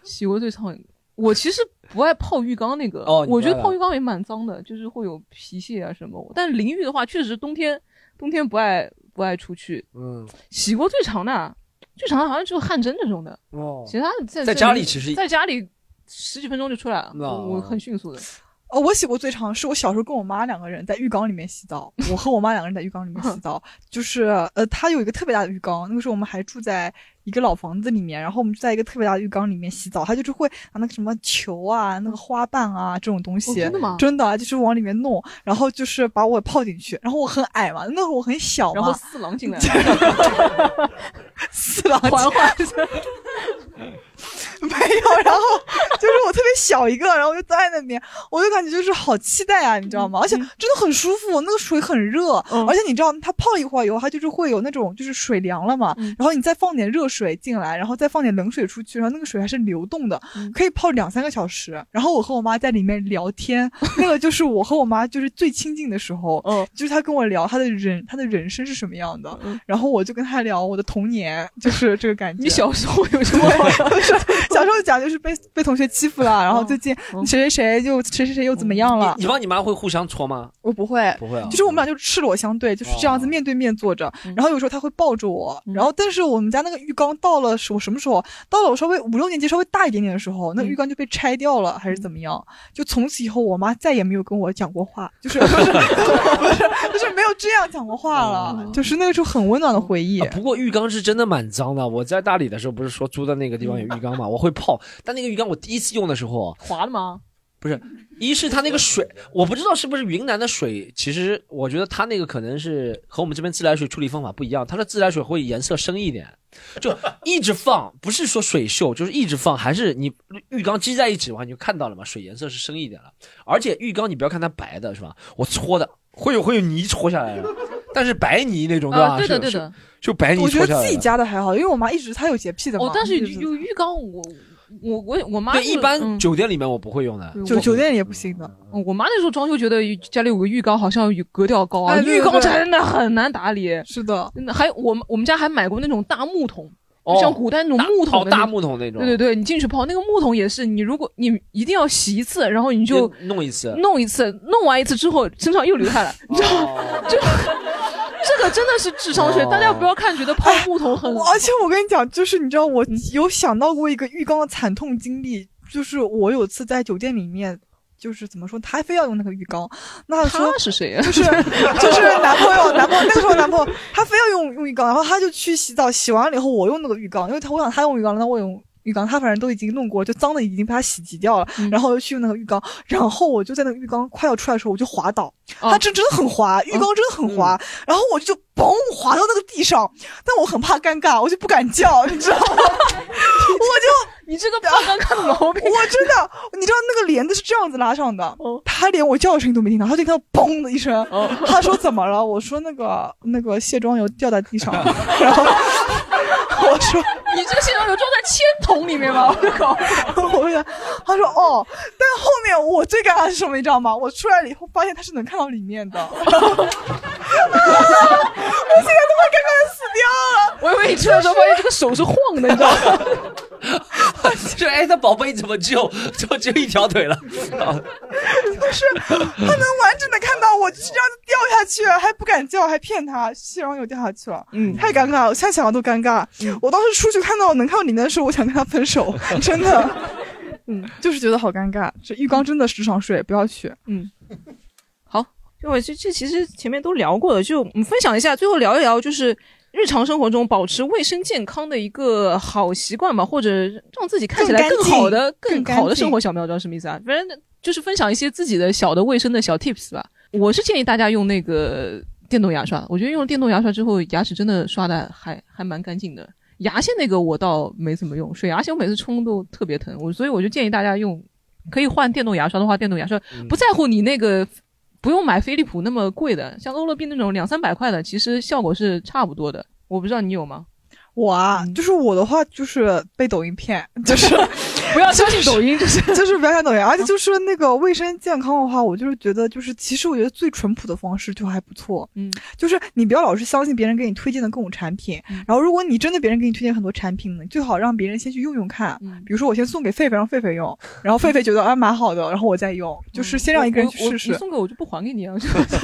洗过最长，我其实不爱泡浴缸那个，我觉得泡浴缸也蛮脏的，就是会有皮屑啊什么。但淋浴的话，确实冬天。冬天不爱不爱出去，嗯，洗过最长的，最长的好像就汗蒸这种的，哦，其他的在在家里其实在家里十几分钟就出来了，我很迅速的。哦，我洗过最长是我小时候跟我妈两个人在浴缸里面洗澡，我和我妈两个人在浴缸里面洗澡，就是呃，她有一个特别大的浴缸，那个时候我们还住在一个老房子里面，然后我们就在一个特别大的浴缸里面洗澡，她就是会拿那个什么球啊、那个花瓣啊这种东西，真的吗？真的，就是往里面弄，然后就是把我泡进去，然后我很矮嘛，那会我很小嘛，然后 四郎进来了，四郎缓缓。没有，然后就是我特别小一个，然后我就在那边，我就感觉就是好期待啊，你知道吗？而且真的很舒服，那个水很热，而且你知道它泡了一会儿以后，它就是会有那种就是水凉了嘛，然后你再放点热水进来，然后再放点冷水出去，然后那个水还是流动的，可以泡两三个小时。然后我和我妈在里面聊天，那个就是我和我妈就是最亲近的时候，嗯，就是她跟我聊她的人她的人生是什么样的，然后我就跟她聊我的童年，就是这个感觉。你小时候有什么？小时候讲就是被被同学欺负了，然后最近谁谁谁又谁谁谁又怎么样了？你爸你妈会互相戳吗？我不会，不会啊。就是我们俩就赤裸相对，就是这样子面对面坐着。然后有时候他会抱着我，然后但是我们家那个浴缸到了我什么时候？到了我稍微五六年级稍微大一点点的时候，那浴缸就被拆掉了还是怎么样？就从此以后我妈再也没有跟我讲过话，就是 不是就是没有这样讲过话了。就是那个时候很温暖的回忆。不过浴缸是真的蛮脏的。我在大理的时候不是说租的那个地方有浴缸嘛，我会泡。但那个浴缸我第一次用的时候，滑了吗？不是，一是它那个水，我不知道是不是云南的水。其实我觉得它那个可能是和我们这边自来水处理方法不一样。它的自来水会颜色深一点，就一直放，不是说水锈，就是一直放。还是你浴缸积在一起的话，你就看到了嘛，水颜色是深一点了。而且浴缸你不要看它白的是吧？我搓的会有会有泥搓下来的，但是白泥那种对吧？对的对的，就白泥。我觉得自己家的还好，因为我妈一直她有洁癖的嘛。哦，但是有浴缸我。我我我妈对一般酒店里面我不会用的，酒酒店也不行的。我妈那时候装修觉得家里有个浴缸好像有格调高啊，浴缸真的很难打理。是的，还我们我们家还买过那种大木桶，像古代那种木桶大木桶那种。对对对，你进去泡那个木桶也是，你如果你一定要洗一次，然后你就弄一次，弄一次，弄完一次之后身上又流下来，你知道吗？就。这个真的是智商税，大家不要看觉得泡木桶很。而且我跟你讲，就是你知道，我有想到过一个浴缸的惨痛经历，就是我有次在酒店里面，就是怎么说，他非要用那个浴缸，那他是谁呀？就是 就是男朋友，男朋友那个时候男朋友他非要用用浴缸，然后他就去洗澡，洗完了以后我用那个浴缸，因为他我想他用浴缸，那我用。浴缸，他反正都已经弄过，就脏的已经被他洗涤掉了。然后又去用那个浴缸，然后我就在那个浴缸快要出来的时候，我就滑倒。它真真的很滑，浴缸真的很滑。然后我就嘣滑到那个地上，但我很怕尴尬，我就不敢叫，你知道吗？我就你这个怕尴尬的毛病，我真的，你知道那个帘子是这样子拉上的，他连我叫的声音都没听到，他就听到嘣的一声。他说怎么了？我说那个那个卸妆油掉在地上了，然后。我说你这个卸妆油装在铅桶里面吗？我靠！我讲，他说哦，但后面我最尴尬是什么，你知道吗？我出来了以后发现他是能看到里面的。我现在都快尴尬的死掉了。我以为你出来的时候发现这个手是晃的，你知道吗？就 哎，他宝贝怎么只有就只有一条腿了？不是，他能完整的看到我，就这样子掉下去，还不敢叫，还骗他卸妆油掉下去了。嗯，太尴尬了，我现在想都尴尬。我当时出去看到能看到里面的时候，我想跟他分手，真的。嗯，就是觉得好尴尬。这浴缸真的时常睡，不要去。嗯，好，就我这这其实前面都聊过了，就我们分享一下，最后聊一聊，就是日常生活中保持卫生健康的一个好习惯吧，或者让自己看起来更好的、更好的生活小妙招，什么意思啊？反正就是分享一些自己的小的卫生的小 tips 吧。我是建议大家用那个。电动牙刷，我觉得用了电动牙刷之后，牙齿真的刷的还还蛮干净的。牙线那个我倒没怎么用，水牙线我每次冲都特别疼，我所以我就建议大家用，可以换电动牙刷的话，电动牙刷不在乎你那个不用买飞利浦那么贵的，像欧乐 B 那种两三百块的，其实效果是差不多的。我不知道你有吗？我啊，就是我的话，就是被抖音骗，就是 不要相信抖音，就是就是 不要相信抖音，而且就是那个卫生健康的话，我就是觉得，就是其实我觉得最淳朴的方式就还不错，嗯，就是你不要老是相信别人给你推荐的各种产品，然后如果你真的别人给你推荐很多产品呢，最好让别人先去用用看，比如说我先送给狒狒，让狒狒用，然后狒狒觉得啊蛮好的，然后我再用，就是先让一个人去试试。送给我就不还给你了？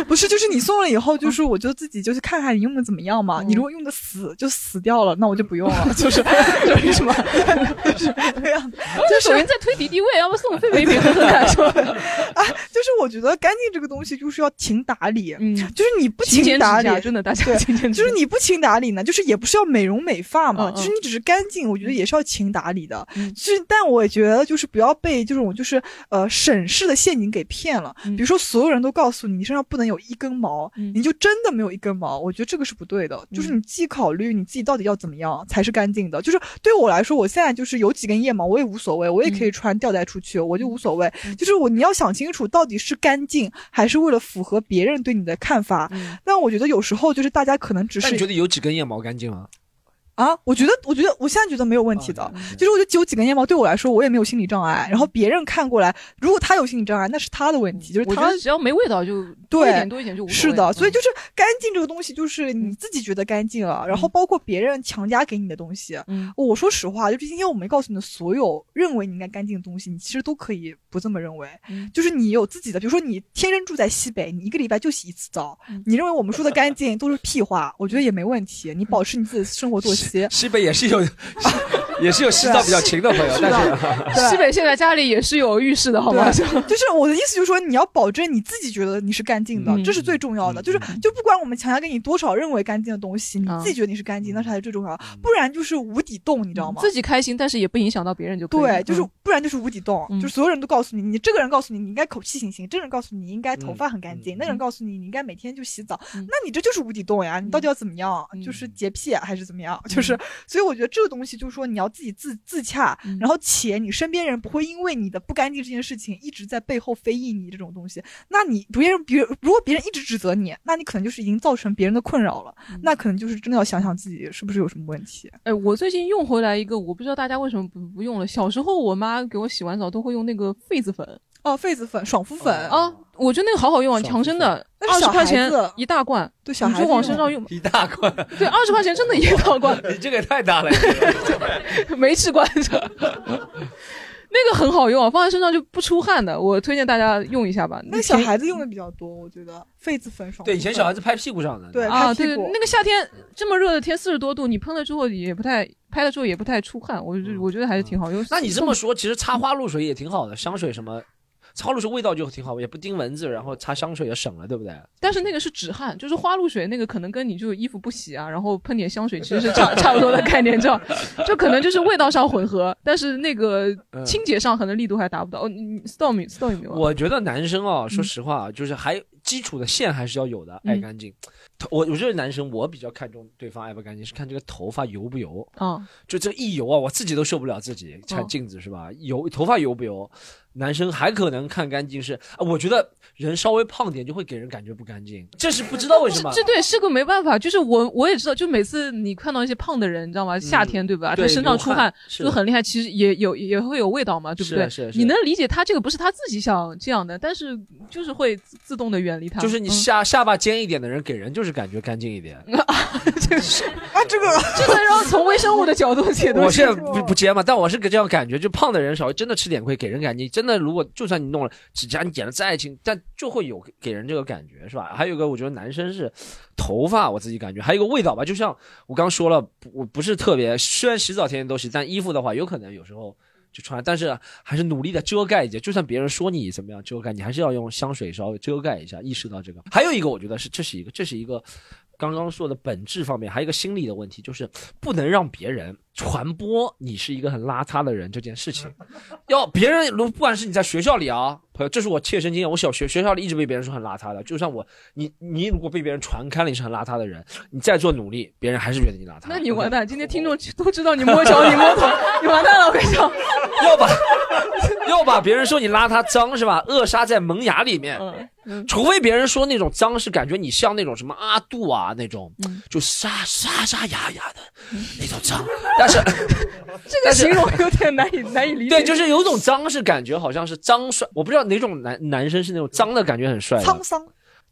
不是，就是你送了以后，就是我就自己就是看看你用的怎么样嘛，你如果用的死就死掉了。那我就不用了，就是就是什么，就是这样。就首先在推敌敌畏，要不送个狒狒一瓶喝喝看，说，觉得干净这个东西就是要勤打理，嗯，就是你不勤打理，真的大家就是你不勤打理呢，就是也不是要美容美发嘛，就是你只是干净，我觉得也是要勤打理的。就是，但我觉得就是不要被这种就是呃审视的陷阱给骗了。比如说所有人都告诉你你身上不能有一根毛，你就真的没有一根毛，我觉得这个是不对的。就是你既考虑你自己到底要怎么样才是干净的，就是对我来说，我现在就是有几根腋毛我也无所谓，我也可以穿吊带出去，我就无所谓。就是我你要想清楚到底是干净还是为了符合别人对你的看法。那我觉得有时候就是大家可能只是你觉得有几根腋毛干净吗？啊，我觉得，我觉得我现在觉得没有问题的，就是我觉得只有几根腋毛对我来说，我也没有心理障碍。然后别人看过来，如果他有心理障碍，那是他的问题。就是他只要没味道就多一点多一点就无所谓。是的，所以就是干净这个东西，就是你自己觉得干净了，然后包括别人强加给你的东西。嗯，我说实话，就是今天我没告诉你的所有认为你应该干净的东西，你其实都可以不这么认为。就是你有自己的，比如说你天生住在西北，你一个礼拜就洗一次澡，你认为我们说的干净都是屁话，我觉得也没问题。你保持你自己的生活作息，西北也是。有，也是有洗澡比较勤的朋友，但是西北现在家里也是有浴室的，好吗？就是我的意思，就是说你要保证你自己觉得你是干净的，这是最重要的。就是就不管我们强加给你多少认为干净的东西，你自己觉得你是干净，那才是最重要的。不然就是无底洞，你知道吗？自己开心，但是也不影响到别人就对，就是不然就是无底洞，就是所有人都告诉你，你这个人告诉你你应该口气清新，这个人告诉你应该头发很干净，那个人告诉你你应该每天就洗澡，那你这就是无底洞呀！你到底要怎么样？就是洁癖还是怎么样？就是所以我觉得这个东。东西就是说你要自己自自洽，然后且你身边人不会因为你的不干净这件事情一直在背后非议你这种东西。那你别人别如果别人一直指责你，那你可能就是已经造成别人的困扰了。那可能就是真的要想想自己是不是有什么问题。哎，我最近用回来一个，我不知道大家为什么不不用了。小时候我妈给我洗完澡都会用那个痱子粉。哦，痱子粉、爽肤粉啊，我觉得那个好好用啊，强生的，二十块钱一大罐，对小孩子往身上用，一大罐，对，二十块钱真的一大罐，你这个也太大了，没吃罐子，那个很好用啊，放在身上就不出汗的，我推荐大家用一下吧。那小孩子用的比较多，我觉得痱子粉爽。对，以前小孩子拍屁股上的，对啊，对，那个夏天这么热的天，四十多度，你喷了之后也不太，拍了之后也不太出汗，我就我觉得还是挺好用。那你这么说，其实擦花露水也挺好的，香水什么。擦露水味道就挺好，也不叮蚊子，然后擦香水也省了，对不对？但是那个是止汗，就是花露水那个可能跟你就衣服不洗啊，然后喷点香水其实是 差差不多的概念，这样就可能就是味道上混合，但是那个清洁上可能力度还达不到。哦，你 storm storm 没有？我觉得男生啊，说实话啊，就是还基础的线还是要有的，爱干净。我我觉得男生我比较看重对方爱不干净，是看这个头发油不油啊？就这一油啊，我自己都受不了自己看镜子是吧？油头发油不油？男生还可能看干净是，我觉得人稍微胖点就会给人感觉不干净，这是不知道为什么。这对是个没办法，就是我我也知道，就每次你看到一些胖的人，你知道吗？夏天对吧？他身上出汗就很厉害，其实也有也会有味道嘛，对不对？是是你能理解他这个不是他自己想这样的，但是就是会自动的远离他。就是你下下巴尖一点的人，给人就是感觉干净一点。这个是啊，这个 这个然后从微生物的角度解读。我现在不不尖嘛，但我是个这样感觉，就胖的人稍微真的吃点亏，给人感觉。真的，如果就算你弄了指甲，你剪的再轻，但就会有给人这个感觉，是吧？还有一个，我觉得男生是头发，我自己感觉还有一个味道吧。就像我刚说了，我不是特别，虽然洗澡天天都洗，但衣服的话，有可能有时候就穿，但是还是努力的遮盖一下。就算别人说你怎么样遮盖，你还是要用香水稍微遮盖一下，意识到这个。还有一个，我觉得是这是一个，这是一个。刚刚说的本质方面，还有一个心理的问题，就是不能让别人传播你是一个很邋遢的人这件事情。要别人，如不管是你在学校里啊，朋友，这是我切身经验。我小学学校里一直被别人说很邋遢的，就像我你你如果被别人传开了你是很邋遢的人，你再做努力，别人还是觉得你邋遢。那你完蛋，今天听众都知道你摸脚，你摸头，你完蛋了，我跟你讲，要把 要把别人说你邋遢脏是吧？扼杀在萌芽里面。除非别人说那种脏是感觉你像那种什么阿杜啊那种，就沙沙沙哑哑的那种脏，但是 这个形容有点难以难以理解。对，就是有种脏是感觉好像是脏帅，我不知道哪种男男生是那种脏的感觉很帅，沧桑。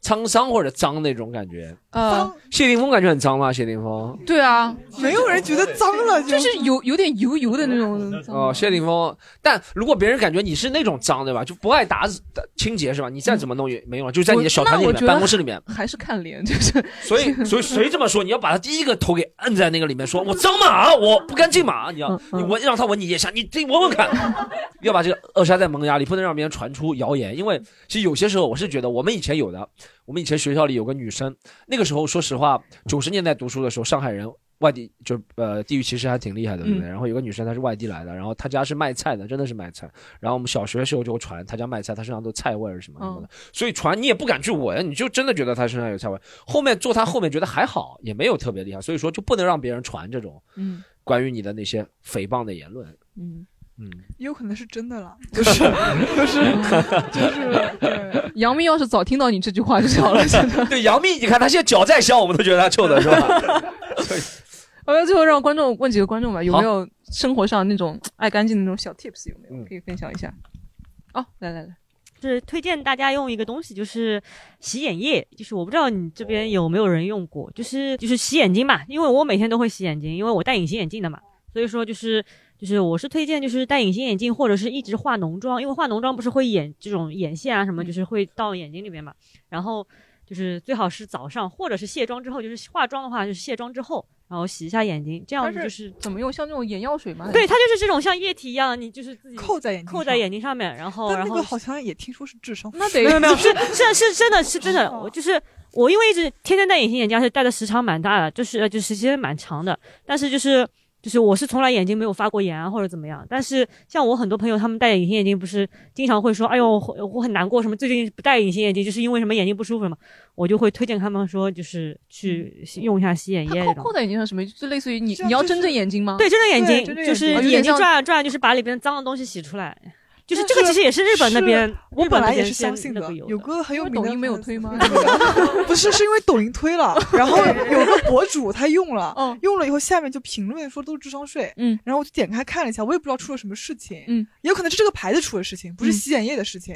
沧桑或者脏那种感觉，呃，谢霆锋感觉很脏吗？谢霆锋，对啊，没有人觉得脏了，就是有有点油油的那种。哦，谢霆锋，但如果别人感觉你是那种脏，对吧？就不爱打清洁是吧？你再怎么弄也没用，就在你的小团里面、办公室里面，还是看脸，就是。所以，所以谁这么说？你要把他第一个头给摁在那个里面，说我脏吗？我不干净吗？你要你闻让他闻你腋下，你自己闻闻看。要把这个扼杀在萌芽里，不能让别人传出谣言。因为其实有些时候，我是觉得我们以前有的，我们以前学校里有个女生，那个时候说实话，九十年代读书的时候，上海人。外地就呃地域歧视还挺厉害的，对不对？然后有个女生她是外地来的，然后她家是卖菜的，真的是卖菜。然后我们小学的时候就传她家卖菜，她身上都菜味儿什么什么的，所以传你也不敢去闻，你就真的觉得她身上有菜味。后面做她后面觉得还好，也没有特别厉害，所以说就不能让别人传这种嗯关于你的那些诽谤的言论。嗯嗯，也有可能是真的了，就是就是就是杨幂要是早听到你这句话就好了，现在。对杨幂，你看她现在脚再香，我们都觉得她臭的是吧？我们最后让观众问几个观众吧，有没有生活上那种爱干净的那种小 tips？有没有可以分享一下？哦，来来来，是推荐大家用一个东西，就是洗眼液。就是我不知道你这边有没有人用过，就是就是洗眼睛嘛。因为我每天都会洗眼睛，因为我戴隐形眼镜的嘛，所以说就是就是我是推荐就是戴隐形眼镜或者是一直化浓妆，因为化浓妆不是会眼这种眼线啊什么，就是会到眼睛里面嘛。然后就是最好是早上或者是卸妆之后，就是化妆的话就是卸妆之后。然后洗一下眼睛，这样就是怎么用？像那种眼药水吗？对，它就是这种像液体一样，你就是自己扣在眼睛扣在眼睛上面，然后然后好像也听说是智商，那得没有没有 是是是真的是真的，我就是我因为一直天天戴隐形眼镜，而且戴的时长蛮大的，就是就时间蛮长的，但是就是。就是我是从来眼睛没有发过炎啊或者怎么样，但是像我很多朋友他们戴隐形眼镜不是经常会说，哎呦我很难过什么，最近不戴隐形眼镜就是因为什么眼睛不舒服什么，我就会推荐他们说就是去用一下洗眼液。扣扣在眼睛上什么？就类似于你你要睁着眼睛吗？对，睁着眼睛就是眼睛转啊转，就是把里边脏的东西洗出来。就是这个其实也是日本那边，我本来也是相信的。有个很有名抖音没有推吗？不是，是因为抖音推了，然后有个博主他用了，用了以后下面就评论说都是智商税。嗯，然后我就点开看了一下，我也不知道出了什么事情。嗯，也有可能是这个牌子出的事情，不是洗眼液的事情。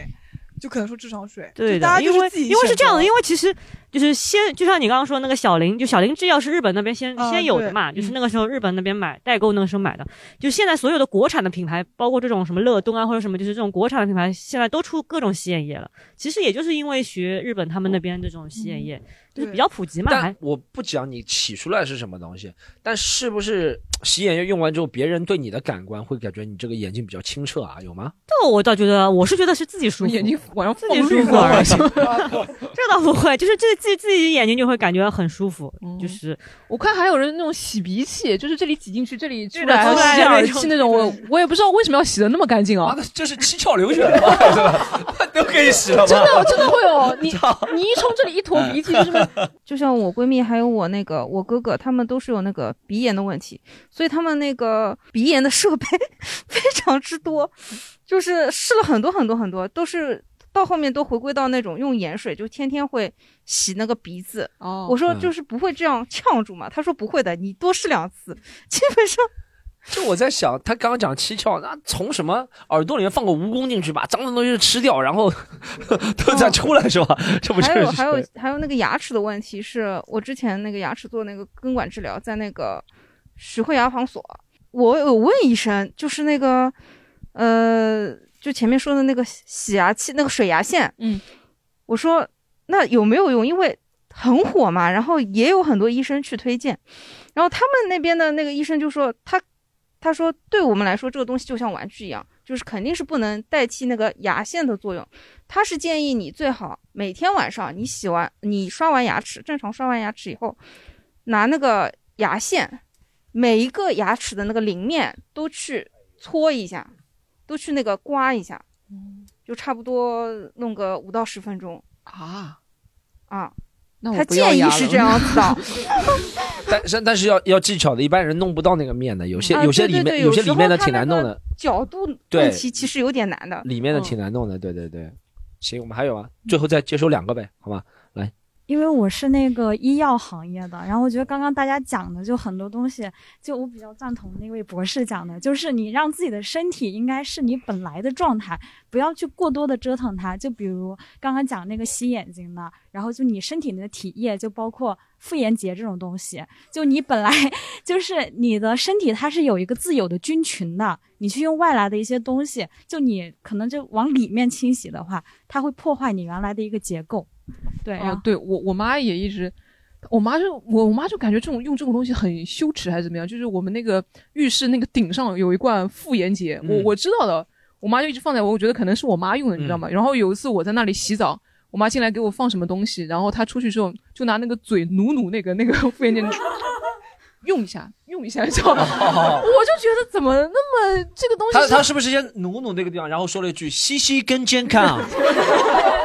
就可能说智商税，对的，因为因为是这样的，因为其实就是先，就像你刚刚说那个小林，就小林制药是日本那边先先有的嘛，就是那个时候日本那边买代购那个时候买的，就现在所有的国产的品牌，包括这种什么乐东啊或者什么，就是这种国产的品牌，现在都出各种洗眼液了。其实也就是因为学日本他们那边这种洗眼液。就是比较普及嘛，但我不讲你洗出来是什么东西，但是不是洗眼液用完之后，别人对你的感官会感觉你这个眼睛比较清澈啊？有吗？这我倒觉得，我是觉得是自己舒服，眼睛晚上自己舒服而已。这倒不会，就是自自己自己眼睛就会感觉很舒服。就是我看还有人那种洗鼻器，就是这里挤进去，这里出来洗耳气那种，我我也不知道为什么要洗的那么干净啊？这是七窍流血了吧？都可以洗了吗？真的真的会有你你一冲这里一坨鼻涕就是。就像我闺蜜还有我那个我哥哥，他们都是有那个鼻炎的问题，所以他们那个鼻炎的设备 非常之多，就是试了很多很多很多，都是到后面都回归到那种用盐水，就天天会洗那个鼻子。哦，我说就是不会这样呛住嘛？他说不会的，你多试两次，基本上。就我在想，他刚刚讲七窍，那从什么耳朵里面放个蜈蚣进去，把脏的东西吃掉，然后 都再出来是吧？这不还有还有还有那个牙齿的问题，是我之前那个牙齿做那个根管治疗，在那个徐汇牙防所，我有问医生，就是那个呃，就前面说的那个洗牙器，那个水牙线，嗯，我说那有没有用？因为很火嘛，然后也有很多医生去推荐，然后他们那边的那个医生就说他。他说：“对我们来说，这个东西就像玩具一样，就是肯定是不能代替那个牙线的作用。他是建议你最好每天晚上你洗完、你刷完牙齿，正常刷完牙齿以后，拿那个牙线，每一个牙齿的那个邻面都去搓一下，都去那个刮一下，就差不多弄个五到十分钟啊啊。”他建议是这样子的，但是但是要要技巧的，一般人弄不到那个面的，有些有些里面有些里面的挺难弄的，角度问题其实有点难的，里面的挺难弄的，对对对，行，我们还有啊，最后再接收两个呗，好吧？来。因为我是那个医药行业的，然后我觉得刚刚大家讲的就很多东西，就我比较赞同那位博士讲的，就是你让自己的身体应该是你本来的状态，不要去过多的折腾它。就比如刚刚讲那个洗眼睛的，然后就你身体的体液，就包括妇炎洁这种东西，就你本来 就是你的身体它是有一个自有的菌群的，你去用外来的一些东西，就你可能就往里面清洗的话，它会破坏你原来的一个结构。对啊，对我我妈也一直，我妈就我我妈就感觉这种用这种东西很羞耻还是怎么样？就是我们那个浴室那个顶上有一罐妇炎洁，我我知道的。我妈就一直放在我，我觉得可能是我妈用的，你知道吗？然后有一次我在那里洗澡，我妈进来给我放什么东西，然后她出去之后就拿那个嘴努努那个那个 妇炎洁，用一下，用一下，知道吗？我就觉得怎么那么这个东西？他他是不是先努努那个地方，然后说了一句“吸吸更健康”？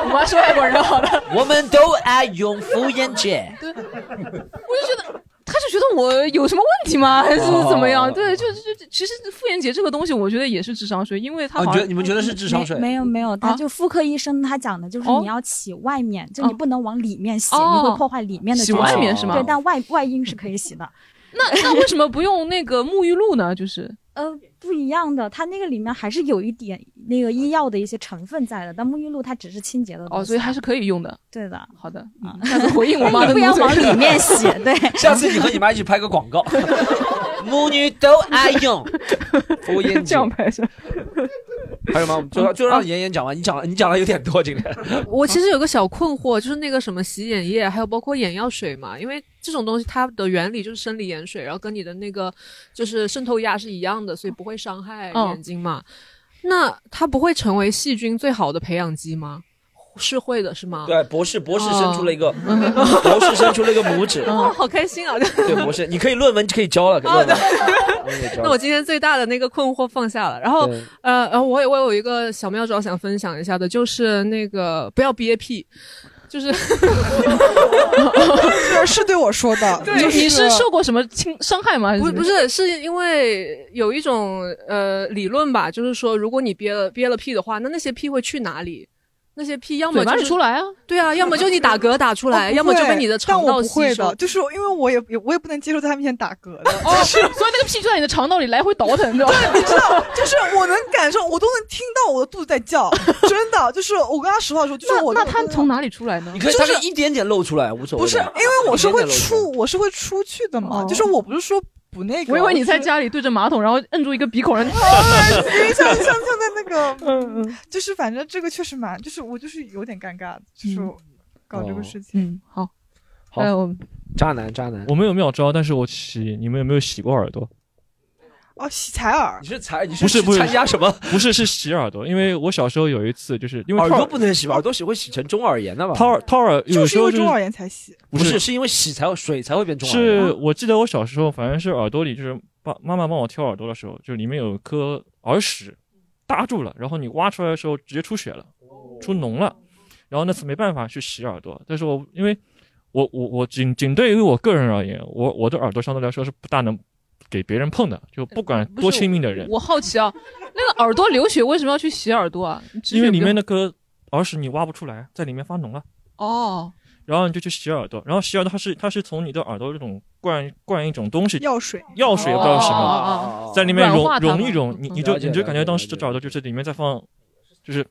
我妈是外国人，好的。我们都爱用妇炎洁。对，我就觉得。他就觉得我有什么问题吗？还是怎么样？对，就就其实妇炎洁这个东西，我觉得也是智商税，因为他觉得你们觉得是智商税？没有没有，他就妇科医生他讲的就是你要洗外面，就你不能往里面洗，你会破坏里面的。洗外面是吗？对，但外外阴是可以洗的。那那为什么不用那个沐浴露呢？就是呃。不一样的，它那个里面还是有一点那个医药的一些成分在的，但沐浴露它只是清洁的哦，所以还是可以用的。对的，好的，下次回应我妈的。不要往里面洗，对。下次你和你妈一起拍个广告，母女都爱用。这样拍是。还有吗？就就让妍妍讲完，你讲你讲的有点多今天。我其实有个小困惑，就是那个什么洗眼液，还有包括眼药水嘛，因为这种东西它的原理就是生理盐水，然后跟你的那个就是渗透压是一样的，所以不会伤害眼睛嘛。那它不会成为细菌最好的培养基吗？是会的，是吗？对，博士，博士伸出了一个，博士伸出了一个拇指，哦，好开心啊！对，博士，你可以论文可以交了。哦，那我今天最大的那个困惑放下了，然后，呃，呃，我我有一个小妙招想分享一下的，就是那个不要憋屁，就是 是是对我说的，对，你是受过什么轻伤害吗？不，不是，是因为有一种呃理论吧，就是说，如果你憋了憋了屁的话，那那些屁会去哪里？那些屁要么就出来啊，对啊，要么就你打嗝打出来，要么就被你的肠道吸收。就是因为我也我也不能接受在他面前打嗝的，哦，所以那个屁就在你的肠道里来回倒腾，你知道吗？对，你知道，就是我能感受，我都能听到我的肚子在叫，真的，就是我跟他实话说，就是我那他从哪里出来呢？你可以，他是一点点露出来，无所谓。不是，因为我是会出，我是会出去的嘛，就是我不是说。不那个，我以为你在家里对着马桶，然后摁住一个鼻孔，然后像像像在那个，嗯嗯，就是反正这个确实蛮，就是我就是有点尴尬，就是搞这个事情。嗯，好，好，渣男渣男，我没有妙招，但是我洗，你们有没有洗过耳朵？哦，洗采耳，你是采，你是不是参加什么？不是，是洗耳朵。因为我小时候有一次，就是因为耳朵不能洗，耳朵洗会洗成中耳炎的吧？掏耳掏耳，有时候中耳炎才洗，不是，是因为洗才水才会变中耳炎。是我记得我小时候，反正是耳朵里就是爸妈妈帮我挑耳朵的时候，就里面有颗耳屎搭住了，然后你挖出来的时候直接出血了，出脓了，然后那次没办法去洗耳朵。但是我因为我我我仅仅对于我个人而言，我我的耳朵相对来说是不大能。给别人碰的，就不管多亲密的人。我好奇啊，那个耳朵流血为什么要去洗耳朵啊？因为里面那个耳屎你挖不出来，在里面发脓了。哦。然后你就去洗耳朵，然后洗耳朵它是它是从你的耳朵这种灌灌一种东西，药水，药水不知道什么，在里面溶溶一溶，你你就你就感觉当时这耳朵就是里面在放，就是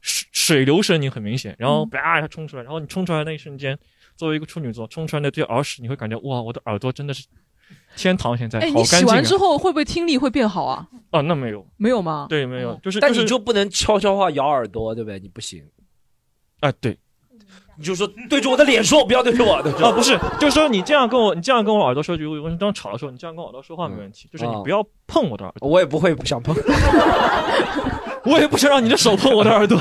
水水流声，你很明显，然后啪一下冲出来，然后你冲出来那一瞬间，作为一个处女座，冲出来那堆耳屎，你会感觉哇，我的耳朵真的是。天堂现在，哎，你洗完之后会不会听力会变好啊？啊，那没有，没有吗？对，没有，就是，但你就不能悄悄话咬耳朵，对不对？你不行。啊，对，你就说对着我的脸说，不要对着我的。啊，不是，就是说你这样跟我，你这样跟我耳朵说，就我当吵的时候，你这样跟我耳朵说话没问题，就是你不要碰我的耳朵。我也不会不想碰，我也不想让你的手碰我的耳朵。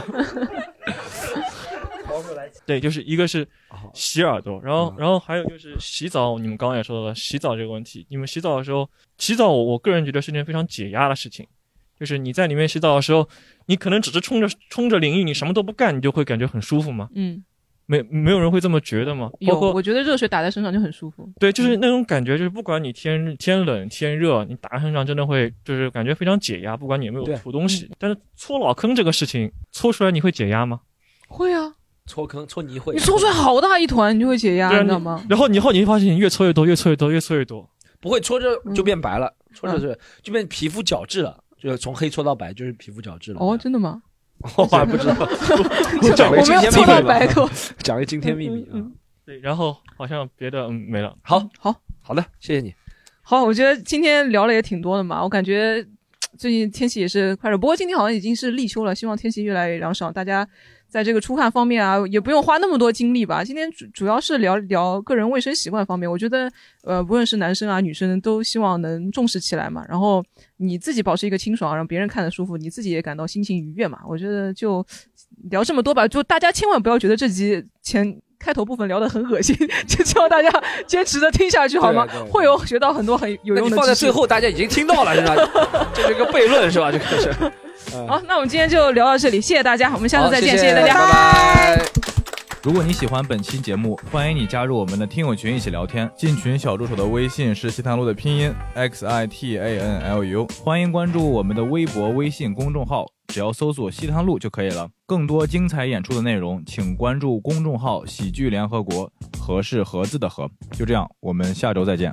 对，就是一个是洗耳朵，然后然后还有就是洗澡。你们刚刚也说到了洗澡这个问题。你们洗澡的时候，洗澡我我个人觉得是件非常解压的事情。就是你在里面洗澡的时候，你可能只是冲着冲着淋浴，你什么都不干，你就会感觉很舒服吗？嗯，没没有人会这么觉得吗？有，我觉得热水打在身上就很舒服。对，就是那种感觉，就是不管你天天冷天热，你打在身上真的会就是感觉非常解压。不管你有没有涂东西，但是搓老坑这个事情，搓出来你会解压吗？会啊。搓坑搓泥会，你搓出来好大一团，你就会解压，你知道吗？然后以后你会发现，你越搓越多，越搓越多，越搓越多，不会搓着就变白了，搓着就就变皮肤角质了，就从黑搓到白，就是皮肤角质了。哦，真的吗？我还不知道，我讲了惊天秘密吧？讲一惊天秘密啊！对，然后好像别的嗯没了。好，好，好的，谢谢你。好，我觉得今天聊了也挺多的嘛，我感觉。最近天气也是快热，不过今天好像已经是立秋了，希望天气越来越凉爽，大家。在这个出汗方面啊，也不用花那么多精力吧。今天主主要是聊聊个人卫生习惯方面。我觉得，呃，无论是男生啊、女生，都希望能重视起来嘛。然后你自己保持一个清爽，让别人看得舒服，你自己也感到心情愉悦嘛。我觉得就聊这么多吧，就大家千万不要觉得这集前开头部分聊得很恶心，就希望大家坚持的听下去好吗？会有学到很多很有用的。放在最后，大家已经听到了是吧？这是个悖论是吧？这个是。好，那我们今天就聊到这里，谢谢大家，我们下次再见，谢谢大家，拜拜。如果你喜欢本期节目，欢迎你加入我们的听友群一起聊天。进群小助手的微信是西塘路的拼音 x i t a n l u，欢迎关注我们的微博、微信公众号，只要搜索西塘路就可以了。更多精彩演出的内容，请关注公众号喜剧联合国，和是盒子的和。就这样，我们下周再见。